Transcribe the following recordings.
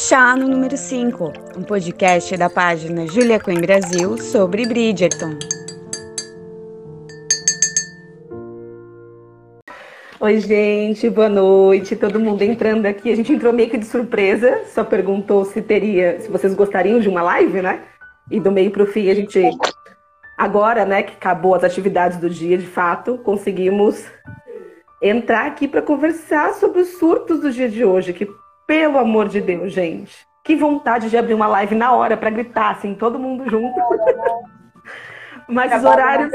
Chá no número 5, um podcast da página Julia Queen Brasil sobre Bridgerton. Oi, gente, boa noite. Todo mundo entrando aqui. A gente entrou meio que de surpresa, só perguntou se teria, se vocês gostariam de uma live, né? E do meio para o fim a gente agora, né, que acabou as atividades do dia, de fato, conseguimos entrar aqui para conversar sobre os surtos do dia de hoje, que pelo amor de Deus, gente. Que vontade de abrir uma live na hora para gritar, assim, todo mundo junto. Mas os horários.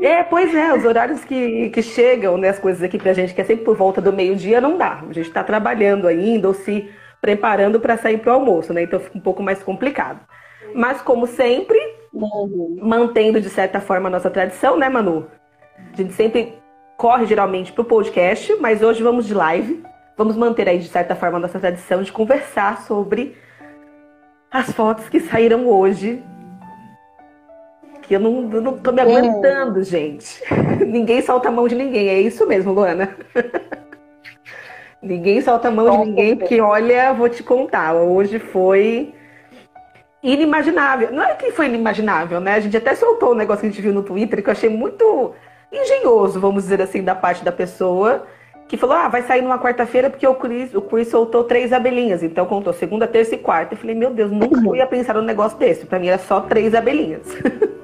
É, pois é, os horários que, que chegam, né, as coisas aqui pra gente, que é sempre por volta do meio-dia, não dá. A gente tá trabalhando ainda ou se preparando para sair pro almoço, né? Então fica um pouco mais complicado. Mas, como sempre, uhum. mantendo de certa forma a nossa tradição, né, Manu? A gente sempre corre geralmente pro podcast, mas hoje vamos de live vamos manter aí, de certa forma, a nossa tradição de conversar sobre as fotos que saíram hoje. Que eu não, eu não tô me aguentando, hum. gente. ninguém solta a mão de ninguém. É isso mesmo, Luana. ninguém solta a mão de ninguém, porque olha, vou te contar. Hoje foi inimaginável. Não é que foi inimaginável, né? A gente até soltou um negócio que a gente viu no Twitter que eu achei muito engenhoso, vamos dizer assim, da parte da pessoa que falou: ah, vai sair numa quarta-feira porque o Chris, o Chris soltou três abelhinhas. Então contou segunda, terça e quarta. Eu falei: meu Deus, nunca ia pensar num negócio desse. Pra mim era só três abelhinhas.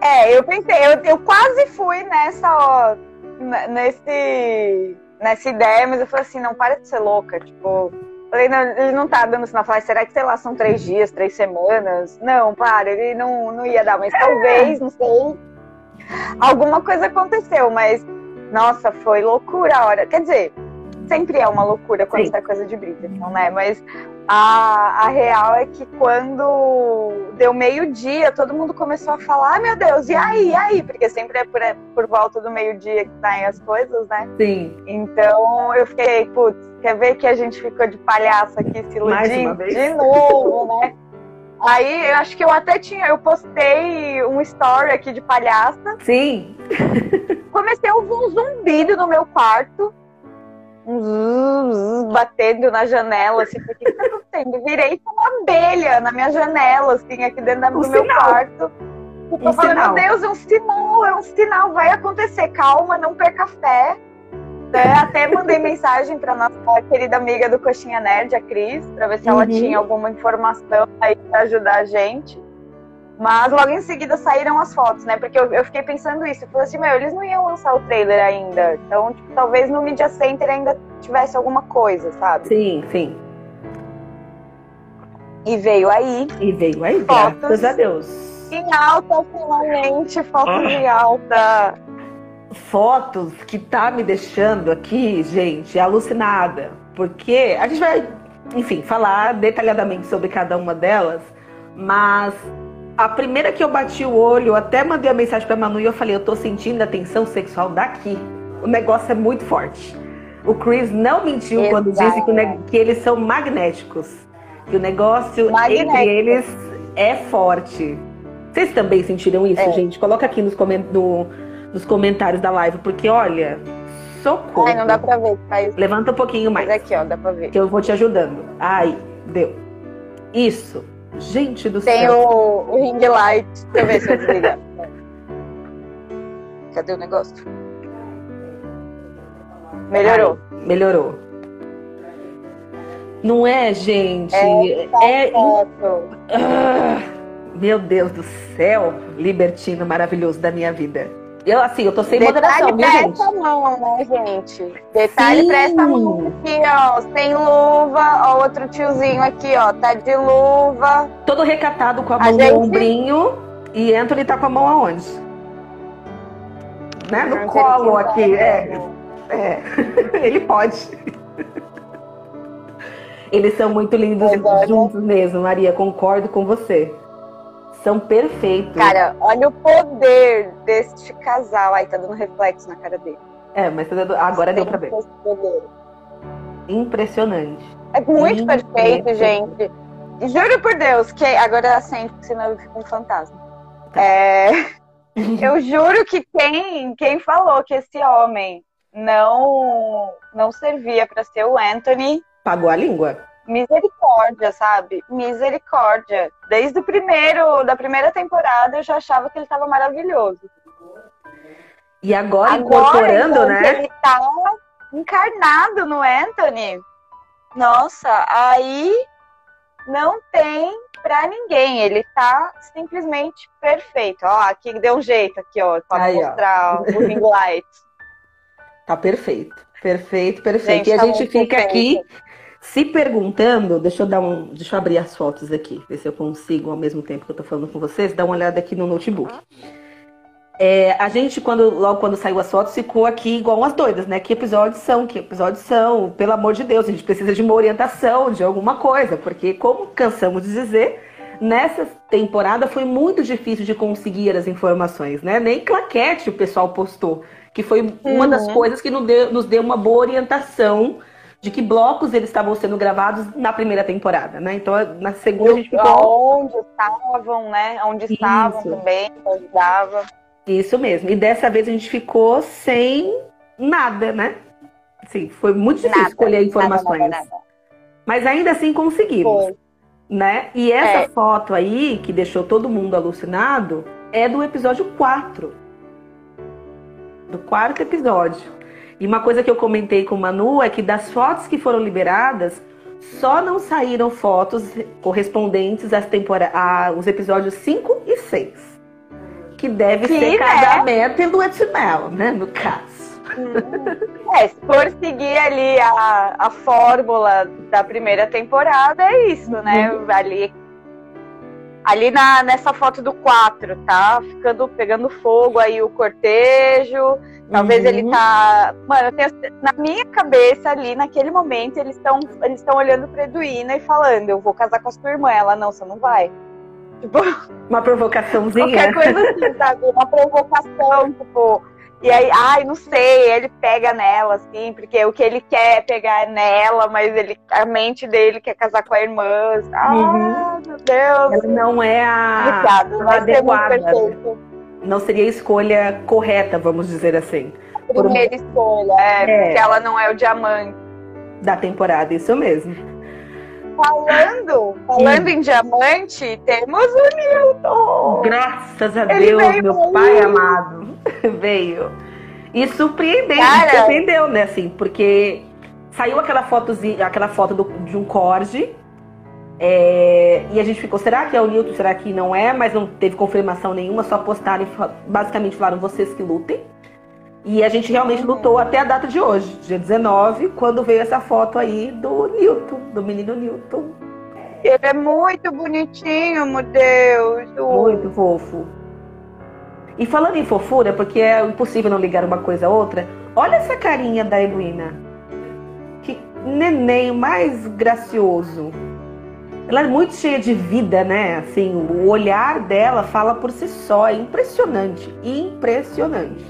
É, eu pensei, eu, eu quase fui nessa, ó, nesse, nessa ideia, mas eu falei assim: não, para de ser louca. Tipo, falei, não, ele não tá dando sinal. Falei, será que, sei lá, são três dias, três semanas? Não, para, ele não, não ia dar, mas talvez, não sei. Alguma coisa aconteceu, mas nossa, foi loucura a hora. Quer dizer, sempre é uma loucura quando sai coisa de Bridgerton, né? Mas a, a real é que quando deu meio-dia, todo mundo começou a falar, ah, meu Deus, e aí, e aí? Porque sempre é por, por volta do meio-dia que saem as coisas, né? Sim. Então eu fiquei, putz, quer ver que a gente ficou de palhaço aqui se iludindo? De novo, né? Aí eu acho que eu até tinha, eu postei um story aqui de palhaça. Sim. Comecei a ouvir um zumbido no meu quarto. Um zzz, batendo na janela, assim, o que tá acontecendo? Virei uma abelha na minha janela, assim, aqui dentro do meu quarto. Eu um sinal. meu Deus, é um sinal, é um sinal, vai acontecer, calma, não perca fé. Né? Até mandei mensagem para nossa querida amiga do Coxinha Nerd, a Cris, para ver se ela uhum. tinha alguma informação aí para ajudar a gente. Mas logo em seguida saíram as fotos, né? Porque eu, eu fiquei pensando isso. Eu falei assim, meu, eles não iam lançar o trailer ainda. Então, tipo, talvez no Media Center ainda tivesse alguma coisa, sabe? Sim, sim. E veio aí. E veio aí, fotos graças a Deus. Em alta, finalmente, fotos ah. em alta fotos que tá me deixando aqui, gente, alucinada. Porque a gente vai, enfim, falar detalhadamente sobre cada uma delas, mas a primeira que eu bati o olho, eu até mandei a mensagem pra Manu e eu falei, eu tô sentindo a tensão sexual daqui. O negócio é muito forte. O Chris não mentiu Exato. quando disse que, que, eles são magnéticos. Que o negócio Magnético. entre eles é forte. Vocês também sentiram isso, é. gente? Coloca aqui nos, coment no, nos comentários da live, porque olha, socorro. Ai, não dá pra ver. Levanta um pouquinho mais. Mas aqui, ó, dá pra ver. Que eu vou te ajudando. Ai, deu. Isso. Gente do Tem céu. Tem o, o ring light. Deixa eu ver se eu desligar. Cadê o negócio? Melhorou. Melhorou. Não é, gente? É. é... Ah, meu Deus do céu, libertino maravilhoso da minha vida. Eu, assim, eu tô sem Detalhe moderação, viu, gente? Essa mão, né, gente? Detalhe Sim. pra essa mão aqui, ó. Sem luva. Ó, outro tiozinho aqui, ó. Tá de luva. Todo recatado com a mão a no gente... ombrinho. E Anthony tá com a mão aonde? Né? No Não, colo aqui. É. é. Ele pode. Eles são muito lindos juntos mesmo, Maria. Concordo com você são perfeitos. Cara, olha o poder deste casal. Ai, tá dando reflexo na cara dele. É, mas tá dando... agora deu pra ver. Impressionante. É muito perfeito, gente. Juro por Deus que agora acende, senão eu fico um fantasma. Tá. É... eu juro que quem, quem falou que esse homem não não servia para ser o Anthony pagou a língua. Misericórdia, sabe? Misericórdia. Desde o primeiro, da primeira temporada, eu já achava que ele tava maravilhoso. E agora, agora incorporando, então, né? Ele tá encarnado no Anthony. Nossa, aí não tem pra ninguém. Ele tá simplesmente perfeito. Ó, aqui deu um jeito aqui, ó, pra aí, mostrar ó. o ring light. Tá perfeito. Perfeito, perfeito. Gente, e a tá gente fica perfeito. aqui se perguntando, deixa eu dar um, deixa eu abrir as fotos aqui, ver se eu consigo ao mesmo tempo que eu tô falando com vocês, dar uma olhada aqui no notebook. É, a gente, quando, logo quando saiu as fotos, ficou aqui igual umas doidas, né? Que episódios são? Que episódios são? Pelo amor de Deus, a gente precisa de uma orientação, de alguma coisa, porque, como cansamos de dizer, nessa temporada foi muito difícil de conseguir as informações, né? Nem claquete o pessoal postou, que foi uma uhum. das coisas que nos deu, nos deu uma boa orientação de que blocos eles estavam sendo gravados na primeira temporada, né? Então, na segunda a gente ficou... Onde estavam, né? Onde estavam Isso. também, onde dava. Isso mesmo. E dessa vez a gente ficou sem nada, né? Sim, foi muito difícil nada, escolher informações. Nada, nada, Mas ainda assim conseguimos. Foi. Né? E essa é. foto aí, que deixou todo mundo alucinado, é do episódio 4. Do quarto episódio. E uma coisa que eu comentei com o Manu é que das fotos que foram liberadas, só não saíram fotos correspondentes às tempora aos episódios 5 e 6 que deve ser né? casamento e lua de mel, né? No caso. Hum. É, se for seguir ali a, a fórmula da primeira temporada, é isso, né? Uhum. Ali, ali na, nessa foto do 4, tá? Ficando, pegando fogo aí o cortejo. Talvez uhum. ele tá. Mano, tenho, na minha cabeça ali, naquele momento, eles estão eles olhando pra Eduína e falando: Eu vou casar com a sua irmã. Ela, não, você não vai. Tipo, uma provocaçãozinha. Qualquer coisa assim, sabe? Uma provocação, tipo. E aí, ai, não sei, ele pega nela, assim, porque o que ele quer é pegar nela, mas ele, a mente dele quer casar com a irmã. Ah, uhum. meu Deus. Ela não é a, Ricardo, a adequada. Não seria a escolha correta, vamos dizer assim. Primeira escolha, é, é, porque ela não é o diamante. Da temporada, isso mesmo. Falando, falando em diamante, temos o Newton. Graças a Ele Deus, meu pai amado. veio. E surpreendeu, surpreendeu, né, assim, porque saiu aquela fotozinha, aquela foto do, de um corte. É, e a gente ficou, será que é o Newton? Será que não é? Mas não teve confirmação nenhuma, só postaram e basicamente falaram vocês que lutem. E a gente realmente lutou até a data de hoje, dia 19, quando veio essa foto aí do Newton, do menino Newton. Ele é muito bonitinho, meu Deus. Muito fofo. E falando em fofura, porque é impossível não ligar uma coisa a outra, olha essa carinha da Heloína. Que neném mais gracioso. Ela é muito cheia de vida, né? Assim, o olhar dela fala por si só. É impressionante. Impressionante.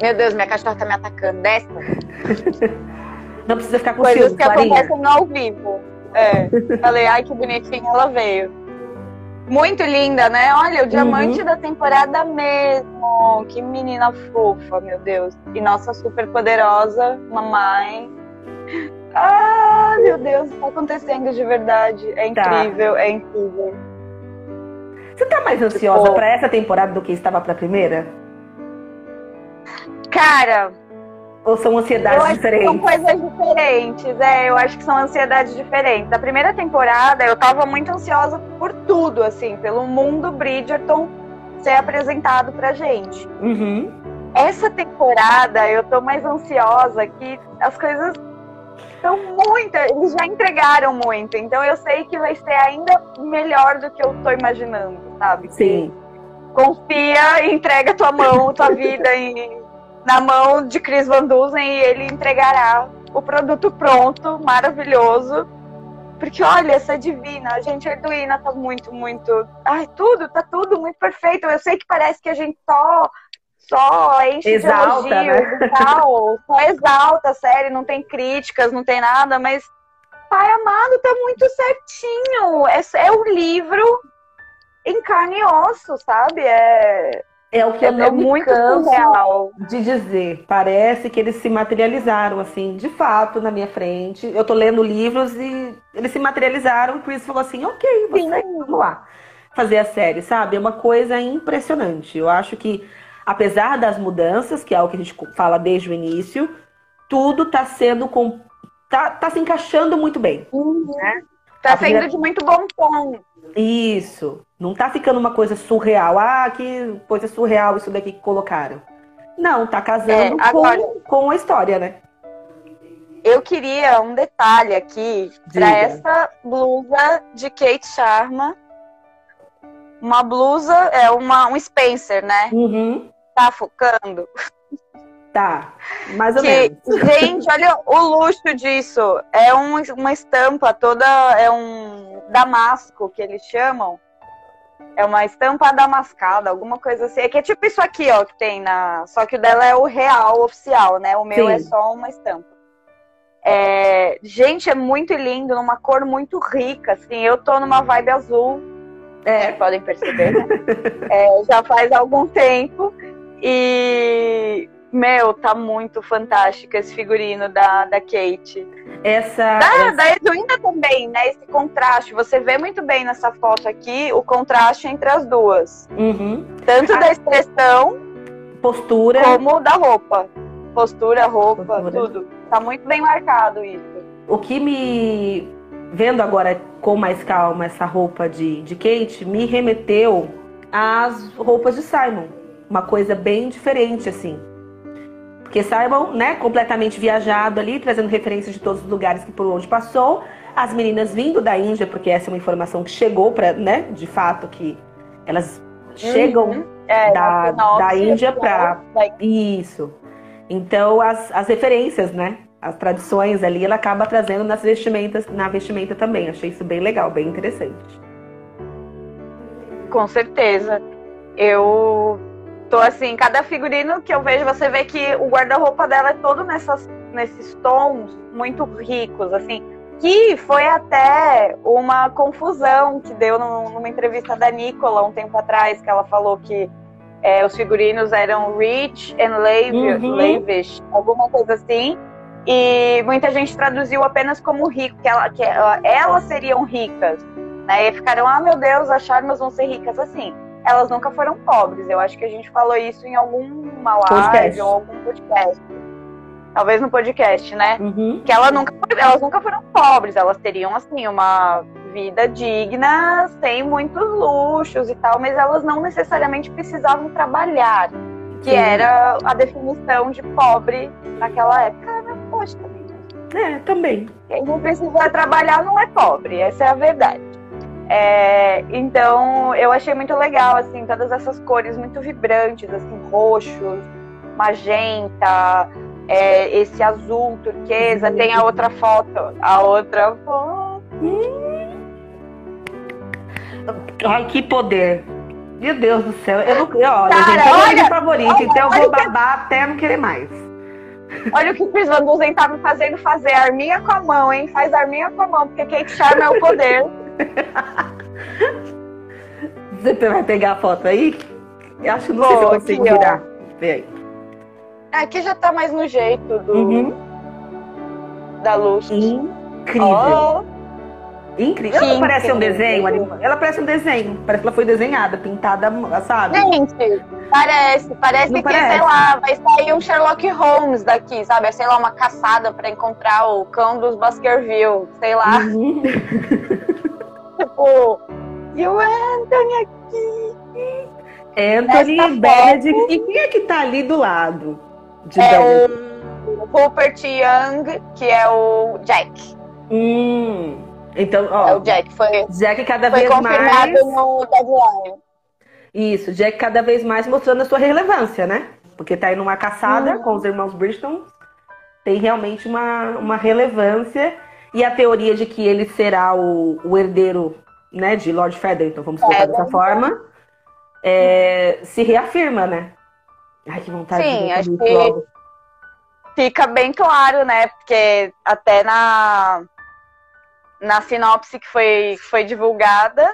Meu Deus, minha cachorra tá me atacando. Desce. Não precisa ficar com Coisas que acontecem ao vivo. É. Falei, ai, que bonitinha ela veio. Muito linda, né? Olha, o diamante uhum. da temporada mesmo. Que menina fofa, meu Deus. E nossa super poderosa mamãe. Ah, meu Deus, tá acontecendo de verdade. É tá. incrível, tá. é incrível. Você tá mais ansiosa para essa temporada do que estava para a primeira? Cara. Ou são ansiedades diferentes? são coisas diferentes, é. Eu acho que são ansiedades diferentes. A primeira temporada eu tava muito ansiosa por tudo, assim, pelo mundo Bridgerton ser apresentado pra gente. Uhum. Essa temporada eu tô mais ansiosa que as coisas são muitas, eles já entregaram muito, então eu sei que vai ser ainda melhor do que eu tô imaginando, sabe? Sim. Confia e entrega tua mão, tua vida e na mão de Chris Van Dusen e ele entregará o produto pronto, maravilhoso. Porque olha, essa é divina, a gente Arduino tá muito, muito. Ai, tudo, tá tudo muito perfeito. Eu sei que parece que a gente só só enche exalta, de elogios né? tal, só exalta a série, não tem críticas, não tem nada, mas Pai Amado tá muito certinho. É, é o livro em carne e osso, sabe? É, É o que É, eu não é muito surreal. de dizer. Parece que eles se materializaram, assim, de fato, na minha frente. Eu tô lendo livros e eles se materializaram. O Chris falou assim: ok, você, vamos lá fazer a série, sabe? É uma coisa impressionante. Eu acho que, apesar das mudanças, que é o que a gente fala desde o início, tudo tá sendo. Com... Tá, tá se encaixando muito bem. Tá A primeira- de muito bom tom. Isso. Não tá ficando uma coisa surreal. Ah, que coisa surreal isso daqui que colocaram. Não, tá casando É, agora- com, com a história, né? Eu queria um detalhe aqui para essa blusa de Kate Sharma. Uma blusa, é uma, um Spencer, né? Uhum. Tá focando? Tá. Mais ou Que, menos. gente, olha o luxo disso. É um- uma estampa toda, é um damasco que eles chamam. É uma estampa adamascada, alguma coisa assim. É que é tipo isso aqui, ó, que tem na. Só que o dela é o real oficial, né? O meu Sim. é só uma estampa. É, Gente, é muito lindo, numa cor muito rica, assim. Eu tô numa vibe azul, É. vocês podem perceber, né? É, já faz algum tempo. E, meu, tá muito fantástico esse figurino da, da Kate. Essa. Da, da Edwina também, né? Esse contraste. Você vê muito bem nessa foto aqui o contraste entre as duas. Uhum. Tanto da expressão Postura. como da roupa. Postura, roupa, Postura. tudo. Tá muito bem marcado isso. O que me. Vendo agora com mais calma essa roupa de, de Kate, me remeteu às roupas de Simon. Uma coisa bem diferente, assim. Porque Simon, né, completamente viajado ali, trazendo referências de todos os lugares que por onde passou. As meninas vindo da Índia, porque essa é uma informação que chegou para, né, de fato, que elas chegam Uhum. É, da- da Índia é pra- da- Isso. Então, as, as referências, né? As tradições ali, ela acaba trazendo nas vestimentas, na vestimenta também. Achei isso bem legal, bem interessante. Com certeza. Eu tô assim, cada figurino que eu vejo, você vê que o guarda-roupa dela é todo nessas, nesses tons muito ricos, assim. Que foi até uma confusão que deu num- numa entrevista da Nicola um tempo atrás, que ela falou que é, os figurinos eram rich and lavish, Uhum. lavish, alguma coisa assim. E muita gente traduziu apenas como rico, que, ela, que ela- elas seriam ricas. Né? E ficaram, ah, meu Deus, as charmas vão ser ricas assim. Elas nunca foram pobres. Eu acho que a gente falou isso em alguma live ou algum podcast. Talvez no podcast, né? Uhum. Que ela nunca, elas nunca foram pobres. Elas teriam, assim, uma vida digna, sem muitos luxos e tal, mas elas não necessariamente precisavam trabalhar. Que Sim. era a definição de pobre naquela época. Ah, mas também. né? É, também. Quem não precisa trabalhar não é pobre, essa é a verdade. É, então, eu achei muito legal, assim, todas essas cores muito vibrantes, assim, roxos, magenta, é, esse azul turquesa. Tem a outra foto, a outra foto. Ai, que poder. Meu Deus do céu. Eu não, olha, Cara, gente, é meu olha, favorito, olha, então eu vou que- babar até não querer mais. Olha o que o Chris Van Duzen tá me fazendo fazer, arminha com a mão, hein? Faz arminha com a mão, porque Kate Charm é o poder. Você vai pegar a foto aí? Eu acho que não sei se eu Vou, consigo aqui, virar. Vê aí. Aqui já tá mais no jeito do, Uhum. da luz. Incrível. Ó, Incrível. Ela parece um desenho? Ela parece um desenho. Parece que ela foi desenhada, pintada, sabe? Gente, parece, parece Não que, parece? sei lá, vai sair um Sherlock Holmes daqui, sabe? É, sei lá, uma caçada pra encontrar o cão dos Baskerville, sei lá, Uhum. tipo, e o Anthony aqui. Anthony Essa Benedict. E quem é que tá ali do lado? De É Benedict? o Rupert Young, que é o Jack. Hum. Então, É ó, o Jack, foi, Jack cada foi vez confirmado mais. no deadline. Isso, Jack cada vez mais mostrando a sua relevância, né? Porque tá aí numa caçada com os irmãos Bridgeton. Tem realmente uma, uma relevância. E a teoria de que ele será o, o herdeiro né, de Lord Featherton, vamos colocar dessa Featherton. forma, é, se reafirma, né? Ai, que vontade Sim, de acho que- logo. fica bem claro, né? Porque até na, na sinopse que foi, que foi divulgada,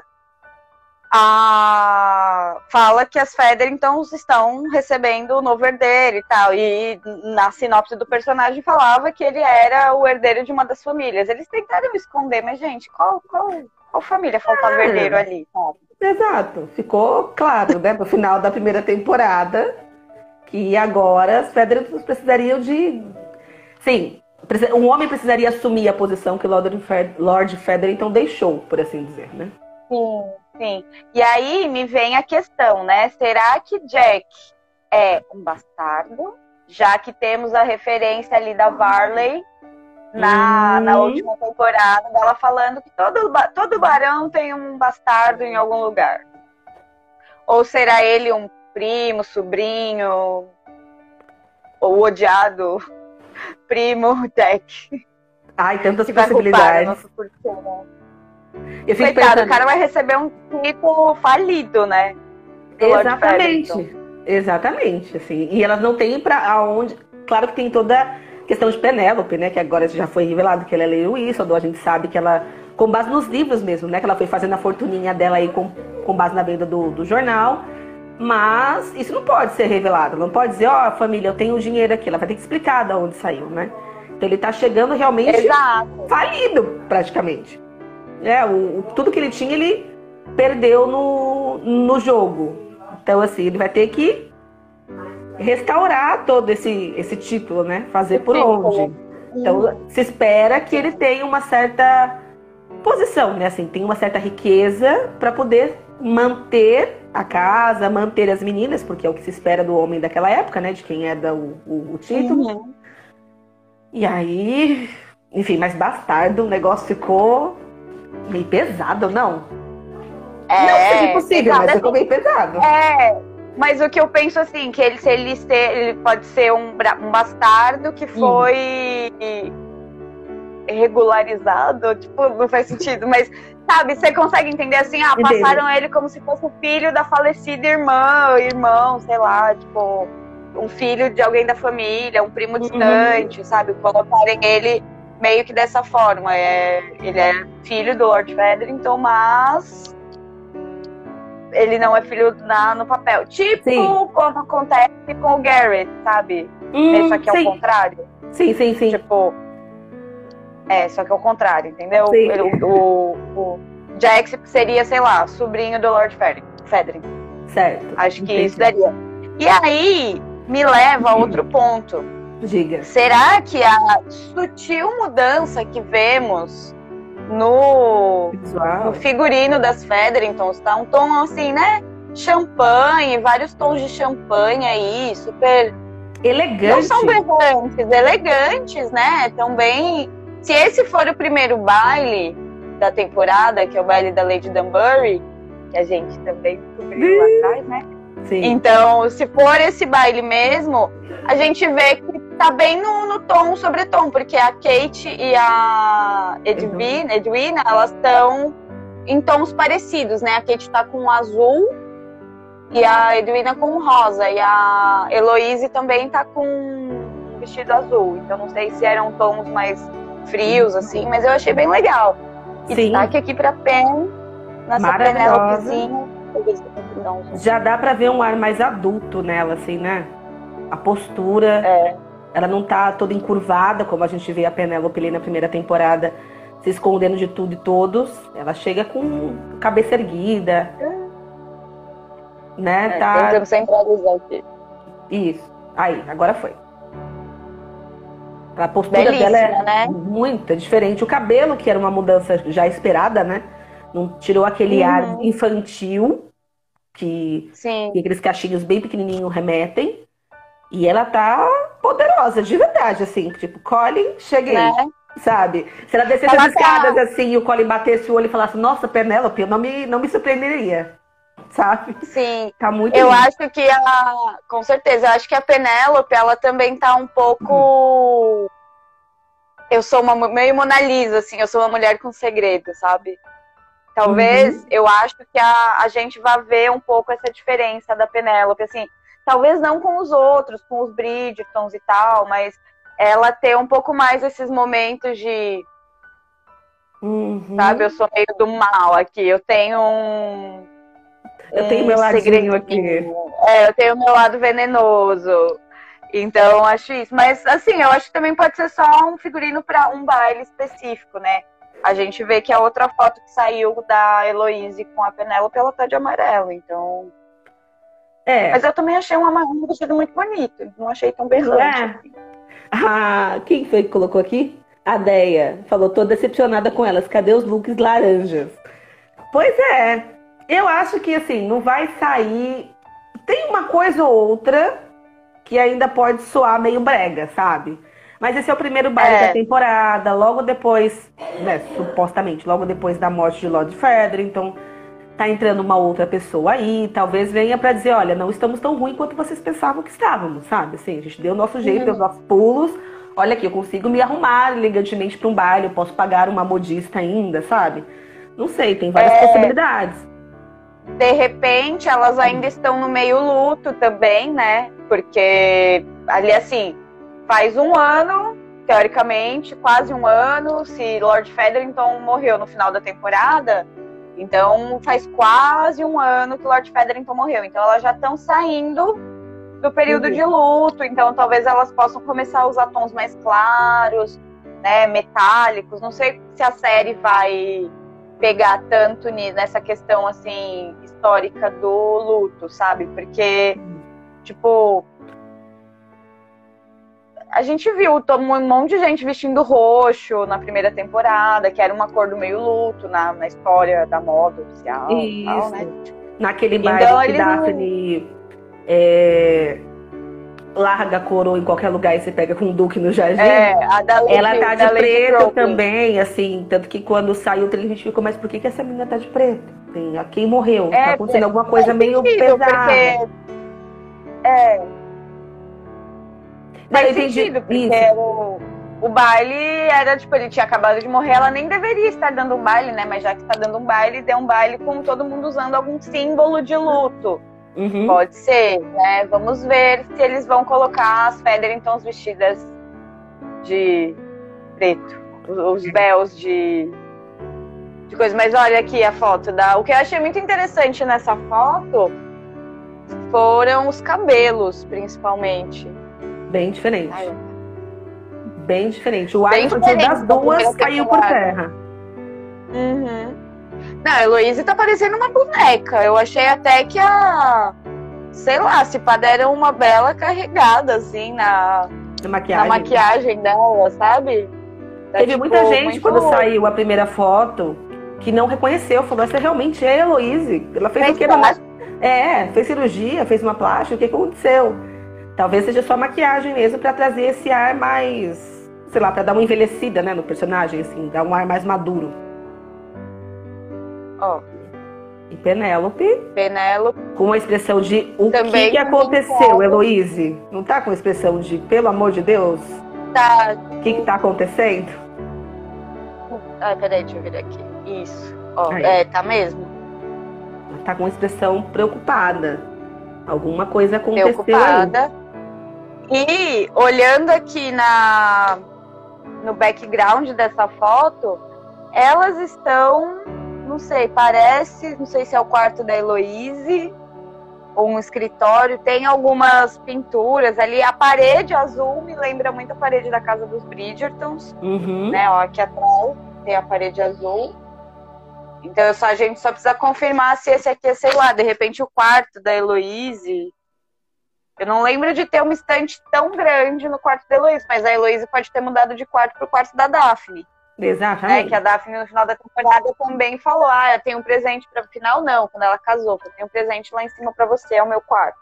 a... fala que as Featheringtons estão recebendo o novo herdeiro e tal. E na sinopse do personagem falava que ele era o herdeiro de uma das famílias. Eles tentaram esconder, mas, gente, qual, qual, qual família faltava É. herdeiro ali? sabe? Exato. Ficou claro, né, no final da primeira temporada, que agora as Featheringtons precisariam de. Sim, um homem precisaria assumir a posição que Lord, Fe- Lord Featherington deixou, por assim dizer, né? Sim, sim. E aí me vem a questão, né? Será que Jack é um bastardo? Já que temos a referência ali da Varley na, Hum. na última temporada, dela falando que todo, todo barão tem um bastardo em algum lugar. Ou será ele um primo, sobrinho, ou odiado primo Jack? Ai, tantas Que possibilidades. fortuna. Eu fico Coitado, pensando- o cara vai receber um título falido, né? do Exatamente. Exatamente, assim. E elas não têm pra aonde. Claro que tem toda a questão de Penélope, né? Que agora já foi revelado que ela é Lady Whistledown. A gente sabe que ela, com base nos livros mesmo, né? Que ela foi fazendo a fortuninha dela aí com, com base na venda do, do jornal. Mas isso não pode ser revelado. Não pode dizer, ó, família, eu tenho dinheiro aqui. Ela vai ter que explicar de onde saiu, né? Então ele tá chegando realmente Exato. falido, praticamente. É, o, o- tudo que ele tinha, ele perdeu no, no jogo. Então, assim, ele vai ter que restaurar todo esse, esse título, né? Fazer por onde. Então, se espera que ele tenha uma certa posição, né? Assim, tem uma certa riqueza para poder manter a casa, manter as meninas, porque é o que se espera do homem daquela época, né? De quem herda o, o, o título. Uhum. E aí, enfim, mas bastardo, o negócio ficou meio pesado, não? É, não seja possível, exato. mas ficou meio pesado. É, mas o que eu penso assim, que ele, se ele, ele pode ser um, um bastardo que foi regularizado, tipo, não faz sentido, mas sabe, você consegue entender assim, ah, passaram ele como se fosse o filho da falecida irmã, irmão, sei lá, tipo, um filho de alguém da família, um primo distante, sabe? Colocarem ele meio que dessa forma. É, ele é filho do Lord Featherington, mas ele não é filho na, no papel. Tipo Sim. como acontece com o Garrett, sabe? Hum, Só que é o sim, contrário. sim, sim, sim. Tipo. É, só que é o contrário, entendeu? O, o, o Jax seria, sei lá, sobrinho do Lord Featherington. Certo. Acho que Entendi. isso daria. E aí me leva a outro ponto. Diga. Será que a sutil mudança que vemos no, no figurino das Featheringtons tá um tom assim, né? Champanhe, vários tons de champanhe aí, super. Não Elegante. são berrantes, elegantes, né? Também. Se esse for o primeiro baile da temporada, que é o baile da Lady Dunbury, que a gente também descobriu lá atrás, né? Sim. Então, se for esse baile mesmo, a gente vê que tá bem no, no tom sobre tom, porque a Kate e a Edwina, Edwina elas estão em tons parecidos, né? A Kate tá com azul e a Edwina com rosa, e a Heloise também tá com um vestido azul. Então, não sei se eram tons mais frios, assim, mas eu achei bem legal. E Sim. destaque aqui pra Pen, Maravilhosa. Penélopezinha. Já dá pra ver um ar mais adulto nela, assim, né? A postura. É. Ela não tá toda encurvada, como a gente vê a Penélope ali na primeira temporada, se escondendo de tudo e todos. Ela chega com cabeça erguida. Né? É, tá. Tentando centralizar aqui. Isso. Aí, agora foi. A postura Belíssima, dela é né? muito diferente. O cabelo, que era uma mudança já esperada, né? Não tirou aquele Uhum. ar infantil que, Sim. que aqueles cachinhos bem pequenininhos remetem. E ela tá poderosa, de verdade, assim. Tipo, Colin, cheguei. Né? Sabe? Se ela descesse as tá- escadas assim e o Colin batesse o olho e falasse, nossa, Penélope, eu não me, não me surpreenderia. Sabe? Sim. Tá muito Eu lindo. acho que a. Com certeza, eu acho que a Penélope, ela também tá um pouco. Eu sou uma meio Mona Lisa, assim, eu sou uma mulher com segredo, sabe? Talvez, eu acho que a, a gente vai ver um pouco essa diferença da Penélope, assim, talvez não com os outros, com os Bridgertons e tal, mas ela ter um pouco mais esses momentos de Uhum. sabe? Eu sou meio do mal aqui. Eu tenho um, Eu um tenho meu ladinho segredinho. aqui. É, eu tenho meu lado venenoso. Então, acho isso. Mas, assim, eu acho que também pode ser só um figurino para um baile específico, né? A gente vê que a outra foto que saiu da Heloíse com a Penélope, ela tá de amarelo. Então. É. Mas eu também achei um, um vestido muito bonito. Não achei tão berrante. É. assim. Ah, quem foi que colocou aqui? A Deia. Falou, tô decepcionada com elas. Cadê os looks laranjas? Pois é. Eu acho que, assim, não vai sair... Tem uma coisa ou outra que ainda pode soar meio brega, sabe? Mas esse é o primeiro baile É. da temporada. Logo depois, né, supostamente, logo depois da morte de Lord Frederick. Então, tá entrando uma outra pessoa aí. Talvez venha pra dizer, olha, não estamos tão ruim quanto vocês pensavam que estávamos, sabe? Assim, a gente deu o nosso jeito, Uhum. deu os nossos pulos. Olha aqui, eu consigo me arrumar elegantemente pra um baile, eu posso pagar uma modista ainda, sabe? Não sei, tem várias É. possibilidades. De repente, elas ainda estão no meio luto também, né? Porque ali, assim, faz um ano, teoricamente, quase um ano, se Lord Featherington morreu no final da temporada. Então, faz quase um ano que Lord Featherington morreu. Então, elas já estão saindo do período Uhum. de luto. Então, talvez elas possam começar a usar tons mais claros, né? Metálicos. Não sei se a série vai pegar tanto nessa questão assim histórica do luto, sabe? Porque tipo a gente viu um monte de gente vestindo roxo na primeira temporada, que era uma cor do meio luto na, na história da moda oficial e tal, Isso. né? Naquele Então, baile que eles não- Daphne é, larga a coroa em qualquer lugar e você pega com o Duque no jardim. É, a da Ela tá de preto também, assim, tanto que quando saiu o trailer a gente ficou, mas por que, que essa menina tá de preto? Tem, a quem morreu? É, tá acontecendo alguma coisa Faz meio sentido, pesada. Porque, é, Não, eu faz entendi sentido, porque o, o baile era, tipo, ele tinha acabado de morrer, ela nem deveria estar dando um baile, né? Mas já que está dando um baile, deu um baile com todo mundo usando algum símbolo de luto. Uhum. Pode ser, né? Vamos ver se eles vão colocar as Featheringtons vestidas de preto. Os, os véus de, de coisa. Mas olha aqui a foto. Da... O que eu achei muito interessante nessa foto foram os cabelos, principalmente. Bem diferente. Ai, Bem diferente. O Bem das diferente da duas caiu por terra. Uhum. Não, a Heloísa tá parecendo uma boneca. Eu achei até que a. Sei lá, se pá deram uma bela carregada, assim, na, Na na maquiagem. maquiagem dela, sabe? Tá, Teve tipo, muita gente muito- quando saiu a primeira foto que não reconheceu. Falou, essa realmente é a Heloíse. Ela fez Fez o que? É, fez cirurgia, fez uma plástica. O que aconteceu? Talvez seja só maquiagem mesmo pra trazer esse ar mais, sei lá, pra dar uma envelhecida, né, no personagem, assim, dar um ar mais maduro. Ó, E Penélope, Penélope. com uma expressão de o Também que, que aconteceu. Heloíse? Não tá com expressão de pelo amor de Deus? Tá. O que, que tá acontecendo? Ai, peraí, deixa eu vir aqui. Isso. Ó, Aí. é, tá mesmo. Ela tá com expressão preocupada. Alguma coisa aconteceu aí. Preocupada. E olhando aqui na no background dessa foto, elas estão, não sei, parece, não sei se é o quarto da Heloíse ou um escritório, tem algumas pinturas ali. A parede azul me lembra muito a parede da casa dos Bridgertons. Uhum. né? Ó, aqui atrás tem a parede azul. Então só, a gente só precisa confirmar se esse aqui é, sei lá, de repente o quarto da Heloíse. Eu não lembro de ter uma estante tão grande no quarto da Heloíse, mas a Heloíse pode ter mudado de quarto pro quarto da Daphne. Exatamente. Que a Daphne no final da temporada também falou: Ah, eu tenho um presente para o final, não. Quando ela casou, eu tenho um presente lá em cima para você, é o meu quarto.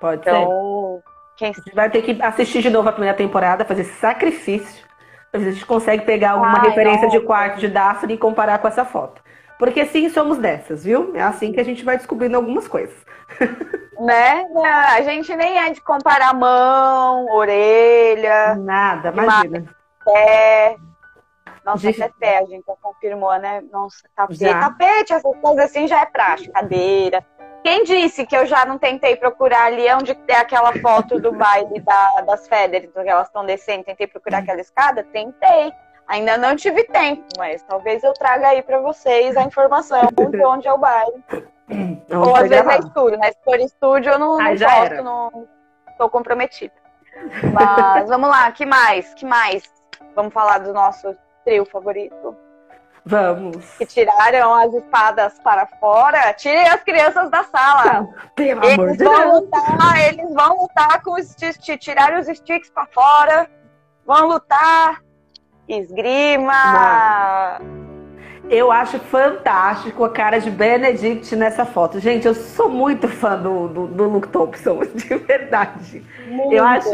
Pode ser. Então, quem A gente vai ter que assistir de novo a primeira temporada, fazer sacrifício, a gente consegue pegar alguma Ai, referência de nossa. quarto de Daphne e comparar com essa foto. Porque sim, somos dessas, viu? É assim que a gente vai descobrindo algumas coisas. né? A gente nem é de comparar mão, orelha. Nada, imagina. pé. Nossa, Gente. até a gente já confirmou, né? Nossa, tapete, Já. tapete, essas coisas assim já é praxe, cadeira. Quem disse que eu já não tentei procurar ali onde tem aquela foto do baile da- das Federer, que elas estão descendo, tentei procurar aquela escada? Tentei. Ainda não tive tempo, mas talvez eu traga aí para vocês a informação de onde é o baile. Vamos Ou às vezes gravar. é estúdio, né? Se for estúdio, eu não, Ah, não já posso, era. não tô comprometida. Mas vamos lá, que mais? Que mais? Vamos falar do nosso trio favorito. Vamos. Que tiraram as espadas para fora. Tirem as crianças da sala. Pelo amor Eles de vão Deus. lutar, eles vão lutar com os tirar os sticks para fora. Vão lutar. Esgrima. Eu acho fantástico a cara de Benedict nessa foto. Gente, eu sou muito fã do, do, do Luke Thompson, de verdade. Eu acho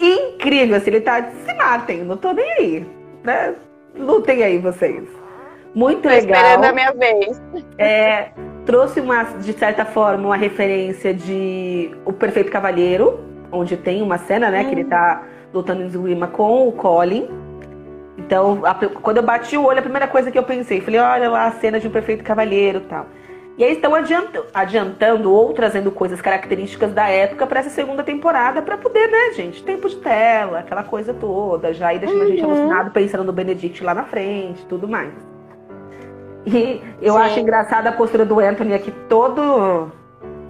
incrível, assim, ele tá, se matem, não tô nem aí, né? Lutem aí vocês. Muito Tô legal. esperando a minha vez. É, trouxe uma, de certa forma, uma referência de O Perfeito Cavalheiro, onde tem uma cena, né, que ele tá lutando em esgrima com o Colin. Então, a- quando eu bati o olho, a primeira coisa que eu pensei, falei, olha lá a cena de um perfeito cavalheiro e tal. E aí estão adiantando, adiantando ou trazendo coisas características da época para essa segunda temporada, para poder, né, gente, tempo de tela, aquela coisa toda, já ir deixando a gente Uhum. alucinado pensando no Benedict lá na frente, tudo mais. E eu Sim. acho engraçada a postura do Anthony aqui, todo,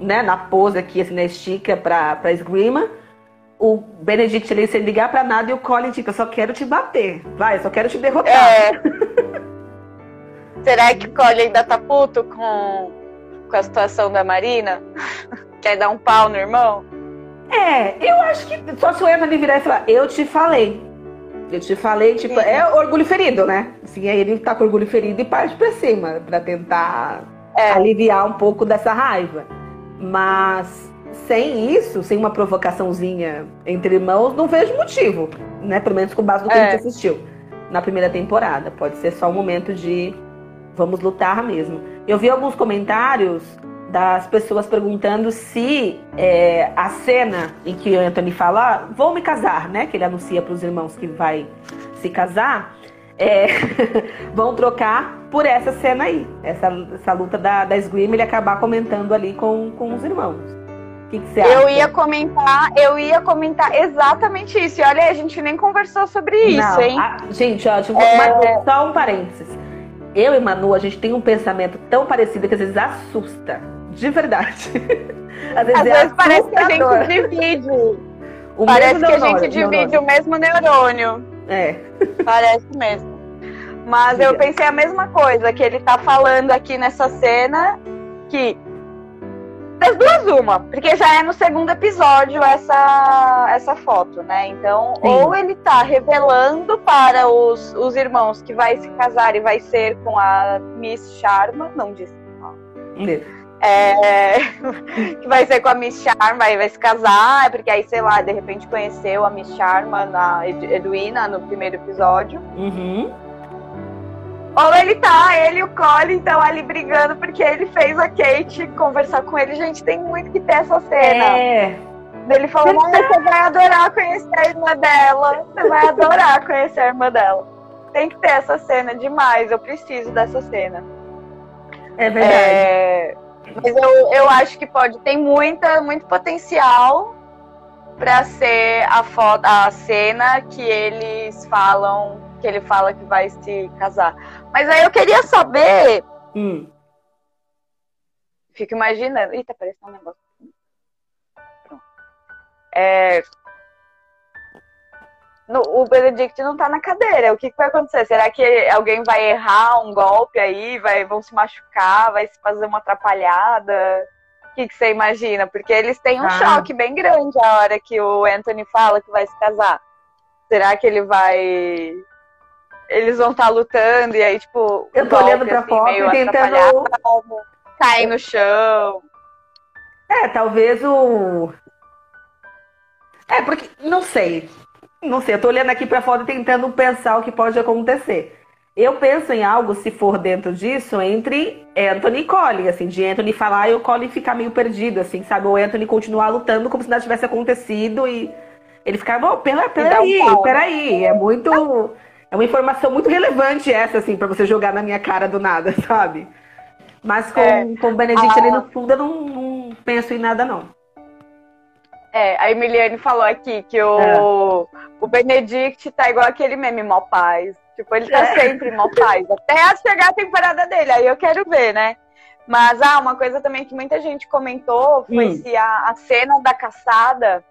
né, na pose aqui, assim, na estica pra, pra esgrima. O Benedict ali sem ligar pra nada e o Colin, tipo, eu só quero te bater. Vai, eu só quero te derrotar. É. Será que o Cole ainda tá puto com, com a situação da Marina? Quer dar um pau no irmão? É, eu acho que só se o Anthony virar e falar, eu te falei. Eu te falei, tipo, Sim. é orgulho ferido, né? Assim, aí ele tá com orgulho ferido e parte pra cima, pra tentar É. aliviar um pouco dessa raiva. Mas sem isso, sem uma provocaçãozinha entre irmãos, não vejo motivo, né? Pelo menos com base no que a É. gente assistiu na primeira temporada. Pode ser só um momento de vamos lutar mesmo. Eu vi alguns comentários das pessoas perguntando se é, a cena em que o Anthony fala, "Ah, vou me casar, né? Que ele anuncia para os irmãos que vai se casar, é, vão trocar por essa cena aí. Essa, essa luta da, da esgrima, ele acabar comentando ali com, com os irmãos. O que, que você acha? Eu ia comentar, eu ia comentar exatamente isso. E olha, a gente nem conversou sobre isso, Não, hein? a- gente, ó, deixa eu É. só um parênteses. Eu e Manu, a gente tem um pensamento tão parecido que às vezes assusta. De verdade. Às vezes, Às é vezes parece que a gente divide. O parece mesmo que a gente divide neurônio. o mesmo neurônio. É. Parece mesmo. Mas eu Diga. pensei a mesma coisa, que ele tá falando aqui nessa cena que. Das duas, uma, porque já é no segundo episódio essa, essa foto, né? Então, Sim. ou ele tá revelando para os, os irmãos que vai se casar e vai ser com a Miss Sharma, não disse. É, que vai ser com a Miss Sharma e vai se casar, porque aí, sei lá, de repente conheceu a Miss Sharma na Ed- Edwina no primeiro episódio. Uhum. Ou ele tá, ele e o Colin estão ali brigando porque ele fez a Kate conversar com ele. Gente, tem muito que ter essa cena. É. Ele falou, "Ai, você vai adorar conhecer a irmã dela. Você vai adorar conhecer a irmã dela. Tem que ter essa cena demais. Eu preciso dessa cena. É verdade. É, mas eu, eu acho que pode, tem muita, muito potencial para ser a, foto, a cena que eles falam, que ele fala que vai se casar. Mas aí eu queria saber, Hum. fico imaginando. Ih, tá aparecendo um negócio. Pronto. É, no- o Benedict não tá na cadeira. O que, que vai acontecer? Será que alguém vai errar um golpe aí? Vai, vão se machucar? Vai se fazer uma atrapalhada? O que, que você imagina? Porque eles têm um Ah. choque bem grande a hora que o Anthony fala que vai se casar. Será que ele vai. Eles vão estar lutando e aí, tipo. Eu um tô olhando pra assim, foto e tentando- Cair no chão. É, talvez o. É, porque. Não sei. Não sei, eu tô olhando aqui pra foto e tentando pensar o que pode acontecer. Eu penso em algo, se for dentro disso, entre Anthony e Colin, assim, de Anthony falar e o Colin ficar meio perdido, assim, sabe? O Anthony continuar lutando como se nada tivesse acontecido e ele ficar, bom, pera, peraí, pau, né? peraí, é muito. É uma informação muito relevante essa, assim, pra você jogar na minha cara do nada, sabe? Mas com, É. com o Benedict Ah. ali no fundo, eu não, não penso em nada, não. É, a Emiliane falou aqui que o o Benedict tá igual aquele meme, mal paz. Tipo, ele tá É. sempre mal paz. Até chegar a temporada dele, aí eu quero ver, né? Mas, ah, uma coisa também que muita gente comentou foi Hum. se a, a cena da caçada,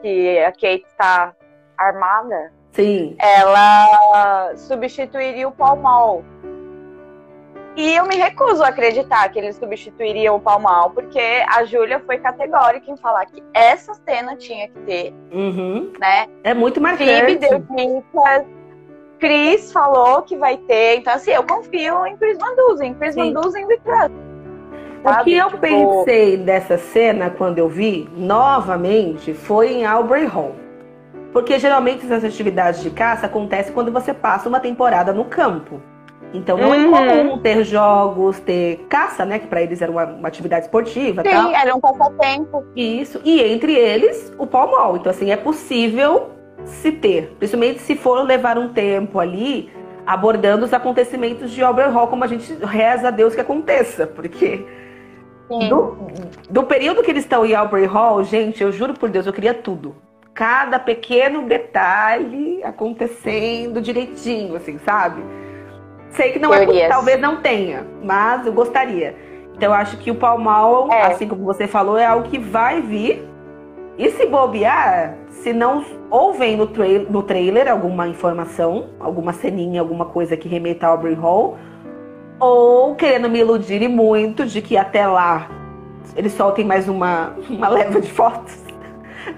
que a Kate tá armada, Sim. ela substituiria o Paul Mall. E eu me recuso a acreditar que eles substituiriam o Paul Mall, porque a Júlia foi categórica em falar que essa cena tinha que ter, Uhum. né? É muito Phoebe marcante. deu dicas, Chris falou que vai ter. Então, assim, eu confio em Chris Van Dusen. Chris Sim. Van Dusen we trust. O que eu Tipo, pensei dessa cena quando eu vi, novamente, foi em Aubrey Hall. Porque geralmente essas atividades de caça acontecem quando você passa uma temporada no campo. Então não Uhum. é comum ter jogos, ter caça, né? Que pra eles era uma, uma atividade esportiva e tal. Sim, era um passatempo. Isso. E entre eles, o Pall Mall. Então, assim, é possível se ter. Principalmente se for levar um tempo ali abordando os acontecimentos de Aubrey Hall, como a gente reza a Deus que aconteça. Porque Sim. do, do período que eles estão em Aubrey Hall, gente, eu juro por Deus, eu queria tudo. Cada pequeno detalhe acontecendo direitinho, assim, sabe? Sei que não é, Teorias. talvez não tenha, mas eu gostaria. Então eu acho que o Palmal, É. assim como você falou, é algo que vai vir. E se bobear, se não ou vem no, trail, no trailer alguma informação, alguma ceninha, alguma coisa que remeta a Aubrey Hall, ou querendo me iludir e muito de que até lá eles soltem mais uma, uma leva de fotos.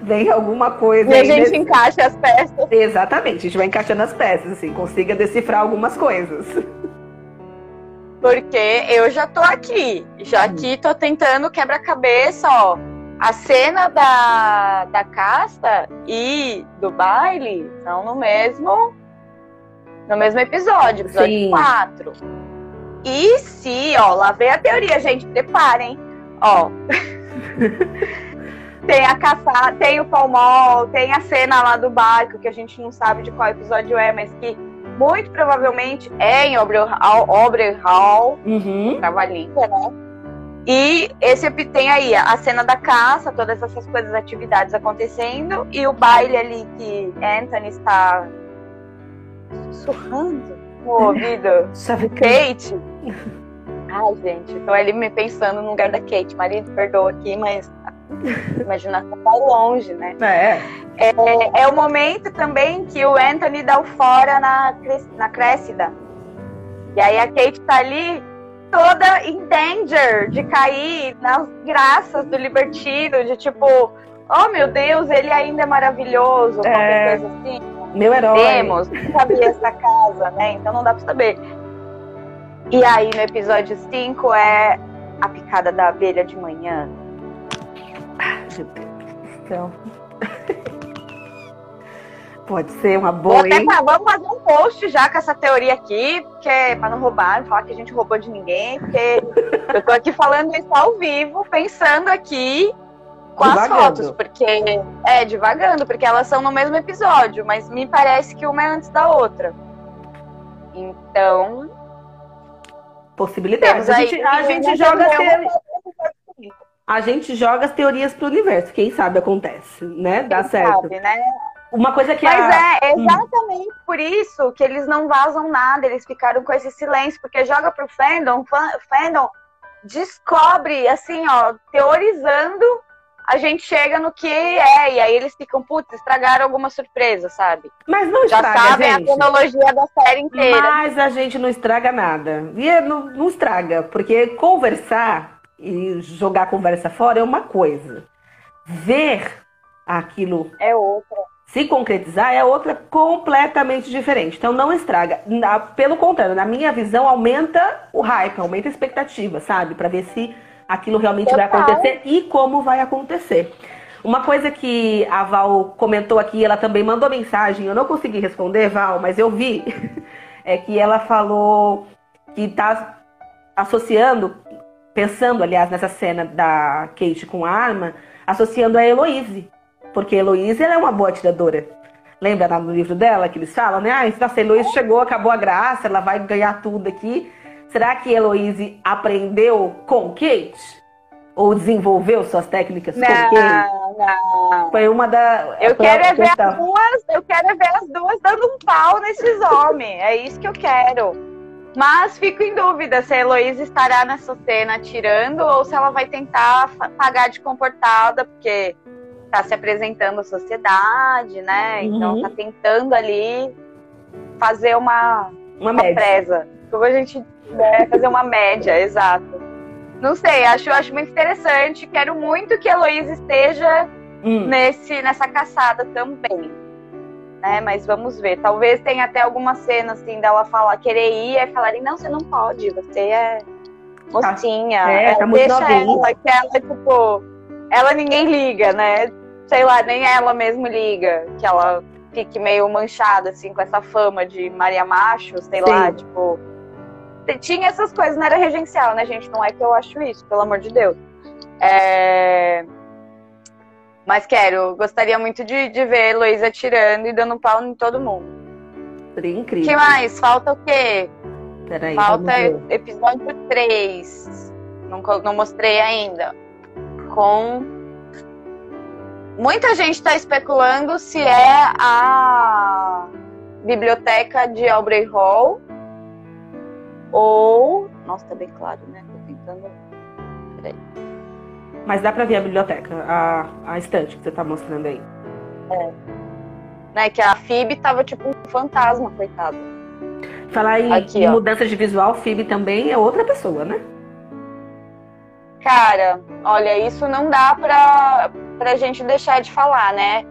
Vem alguma coisa E a gente nesse- encaixa as peças. Exatamente, a gente vai encaixando as peças, assim, consiga decifrar algumas coisas. Porque eu já tô aqui. Já aqui tô tentando quebra-cabeça, ó. A cena da, da casta e do baile são no mesmo no mesmo episódio, episódio Sim. 4. E se, ó, lá vem a teoria, gente, preparem. Ó. tem a caçada, tem o palmol, tem a cena lá do barco, que a gente não sabe de qual episódio é, mas que muito provavelmente é em Aubrey Hall, Uhum. Trabalhinha, né? E esse tem aí a cena da caça, todas essas coisas, atividades acontecendo, e o baile ali que Anthony está sussurrando no ouvido Sabe Kate. Ai, gente, tô ali me pensando no lugar da Kate. Marido, perdoa aqui, mas imaginação tá longe, né? é. É, é o momento também que o Anthony dá o fora na, na Cressida. E aí a Kate tá ali toda in danger de cair nas graças do libertino, de tipo, oh meu Deus, ele ainda é maravilhoso, É. qualquer coisa assim. Meu herói. Temos, não sabia essa casa, né? Então não dá pra saber. E aí no episódio 5 é a picada da abelha de manhã. Meu Deus do céu. Pode ser uma boa, hein? fa- vamos fazer um post já com essa teoria aqui, porque é pra não roubar, não falar que a gente roubou de ninguém, porque eu tô aqui falando isso ao vivo, pensando aqui com as fotos, porque é divagando, porque elas são no mesmo episódio, mas me parece que uma é antes da outra. Então, Possibilidades. temos A gente, a gente né, joga A gente joga as teorias pro universo. Quem sabe acontece, né? Dá quem certo. sabe, né? Uma coisa que Mas a... é exatamente por isso que eles não vazam nada, eles ficaram com esse silêncio, porque joga pro fandom, fan- fandom descobre, assim, ó, teorizando, a gente chega no que é, e aí eles ficam, putz, estragaram alguma surpresa, sabe? Mas não Já estraga, sabem a gente. cronologia da série inteira. Mas a gente não estraga nada. E é- não, não estraga, porque conversar e jogar a conversa fora é uma coisa. Ver aquilo É outra. se concretizar é outra completamente diferente. Então não estraga. Na- pelo contrário, na minha visão, aumenta o hype, aumenta a expectativa, sabe? Pra ver se aquilo realmente vai Total. acontecer e como vai acontecer. Uma coisa que a Val comentou aqui, ela também mandou mensagem, eu não consegui responder, Val, mas eu vi, é que ela falou que tá associando, pensando, aliás, nessa cena da Kate com a arma, associando a Heloise. Porque a Heloise ela é uma boa atiradora. Lembra lá no livro dela que eles falam, né? Ah, nossa, a Heloise chegou, acabou a graça, ela vai ganhar tudo aqui. Será que a Heloise aprendeu com Kate? Ou desenvolveu suas técnicas com Não, ele? não. Foi uma da. Eu quero é ver as duas, eu quero é ver as duas dando um pau nesses homens. É isso que eu quero. Mas fico em dúvida se a Heloísa estará nessa cena tirando ou se ela vai tentar pagar de comportada, porque tá se apresentando à sociedade, né? Então Uhum. tá tentando ali fazer uma, Uma uma presa. Como a gente né, fazer uma média, exato. Não sei, acho, acho muito interessante. Quero muito que a Heloísa esteja Hum. nesse, nessa caçada também. Né? Mas vamos ver. Talvez tenha até alguma cena assim dela falar, querer ir e falarem, não, você não pode, você é mocinha. É, tá muito deixa novinha. ela, que ela, tipo, ela ninguém liga, né? Sei lá, nem ela mesmo liga. Que ela fique meio manchada, assim, com essa fama de Maria Macho, sei Sim. lá, tipo. Tinha essas coisas, não era regencial, né, gente? Não é que eu acho isso, pelo amor de Deus. É... Mas quero, gostaria muito de, de ver Heloísa tirando e dando pau em todo mundo. Seria O incrível. que mais? Falta o quê? Peraí, Falta episódio 3. Não, não mostrei ainda. Com. Muita gente está especulando se é a biblioteca de Aubrey Hall ou. Nossa, tá bem claro, né? Tô tentando. Mas dá pra ver a biblioteca, a, a estante que você tá mostrando aí. Né, que a Phoebe tava tipo um fantasma, coitada. Falar em, Aqui, em mudança de visual, Phoebe também é outra pessoa, né? Cara, olha, isso não dá pra, pra gente deixar de falar, né?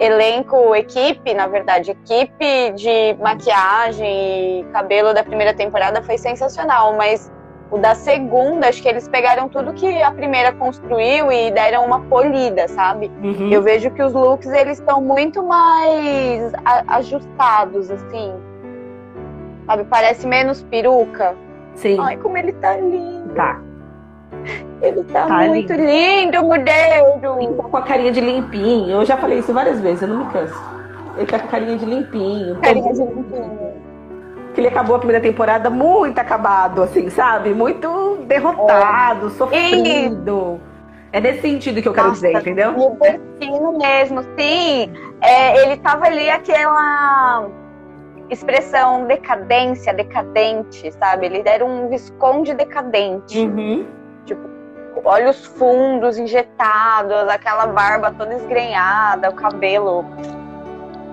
Elenco, equipe, na verdade, equipe de maquiagem e cabelo da primeira temporada foi sensacional, mas o da segunda, acho que eles pegaram tudo que a primeira construiu e deram uma polida, sabe? Uhum. Eu vejo que os looks eles estão muito mais ajustados, assim. Sabe? Parece menos peruca. Sim, Ai, como ele tá lindo. tá. Ele tá, Tá muito lindo, modelo. Ele tá com a carinha de limpinho. Eu já falei isso várias vezes, eu não me canso. Ele tá com a carinha de limpinho. Carinha de limpinho. Que ele acabou a primeira temporada muito acabado, assim, sabe? Muito derrotado, sofrido. É nesse sentido que eu quero Nossa, dizer, entendeu? Libertino mesmo, sim. É, ele tava ali aquela expressão decadência, decadente, sabe? Ele era um visconde decadente. Uhum. Olhos fundos, injetados, aquela barba toda esgrenhada, o cabelo.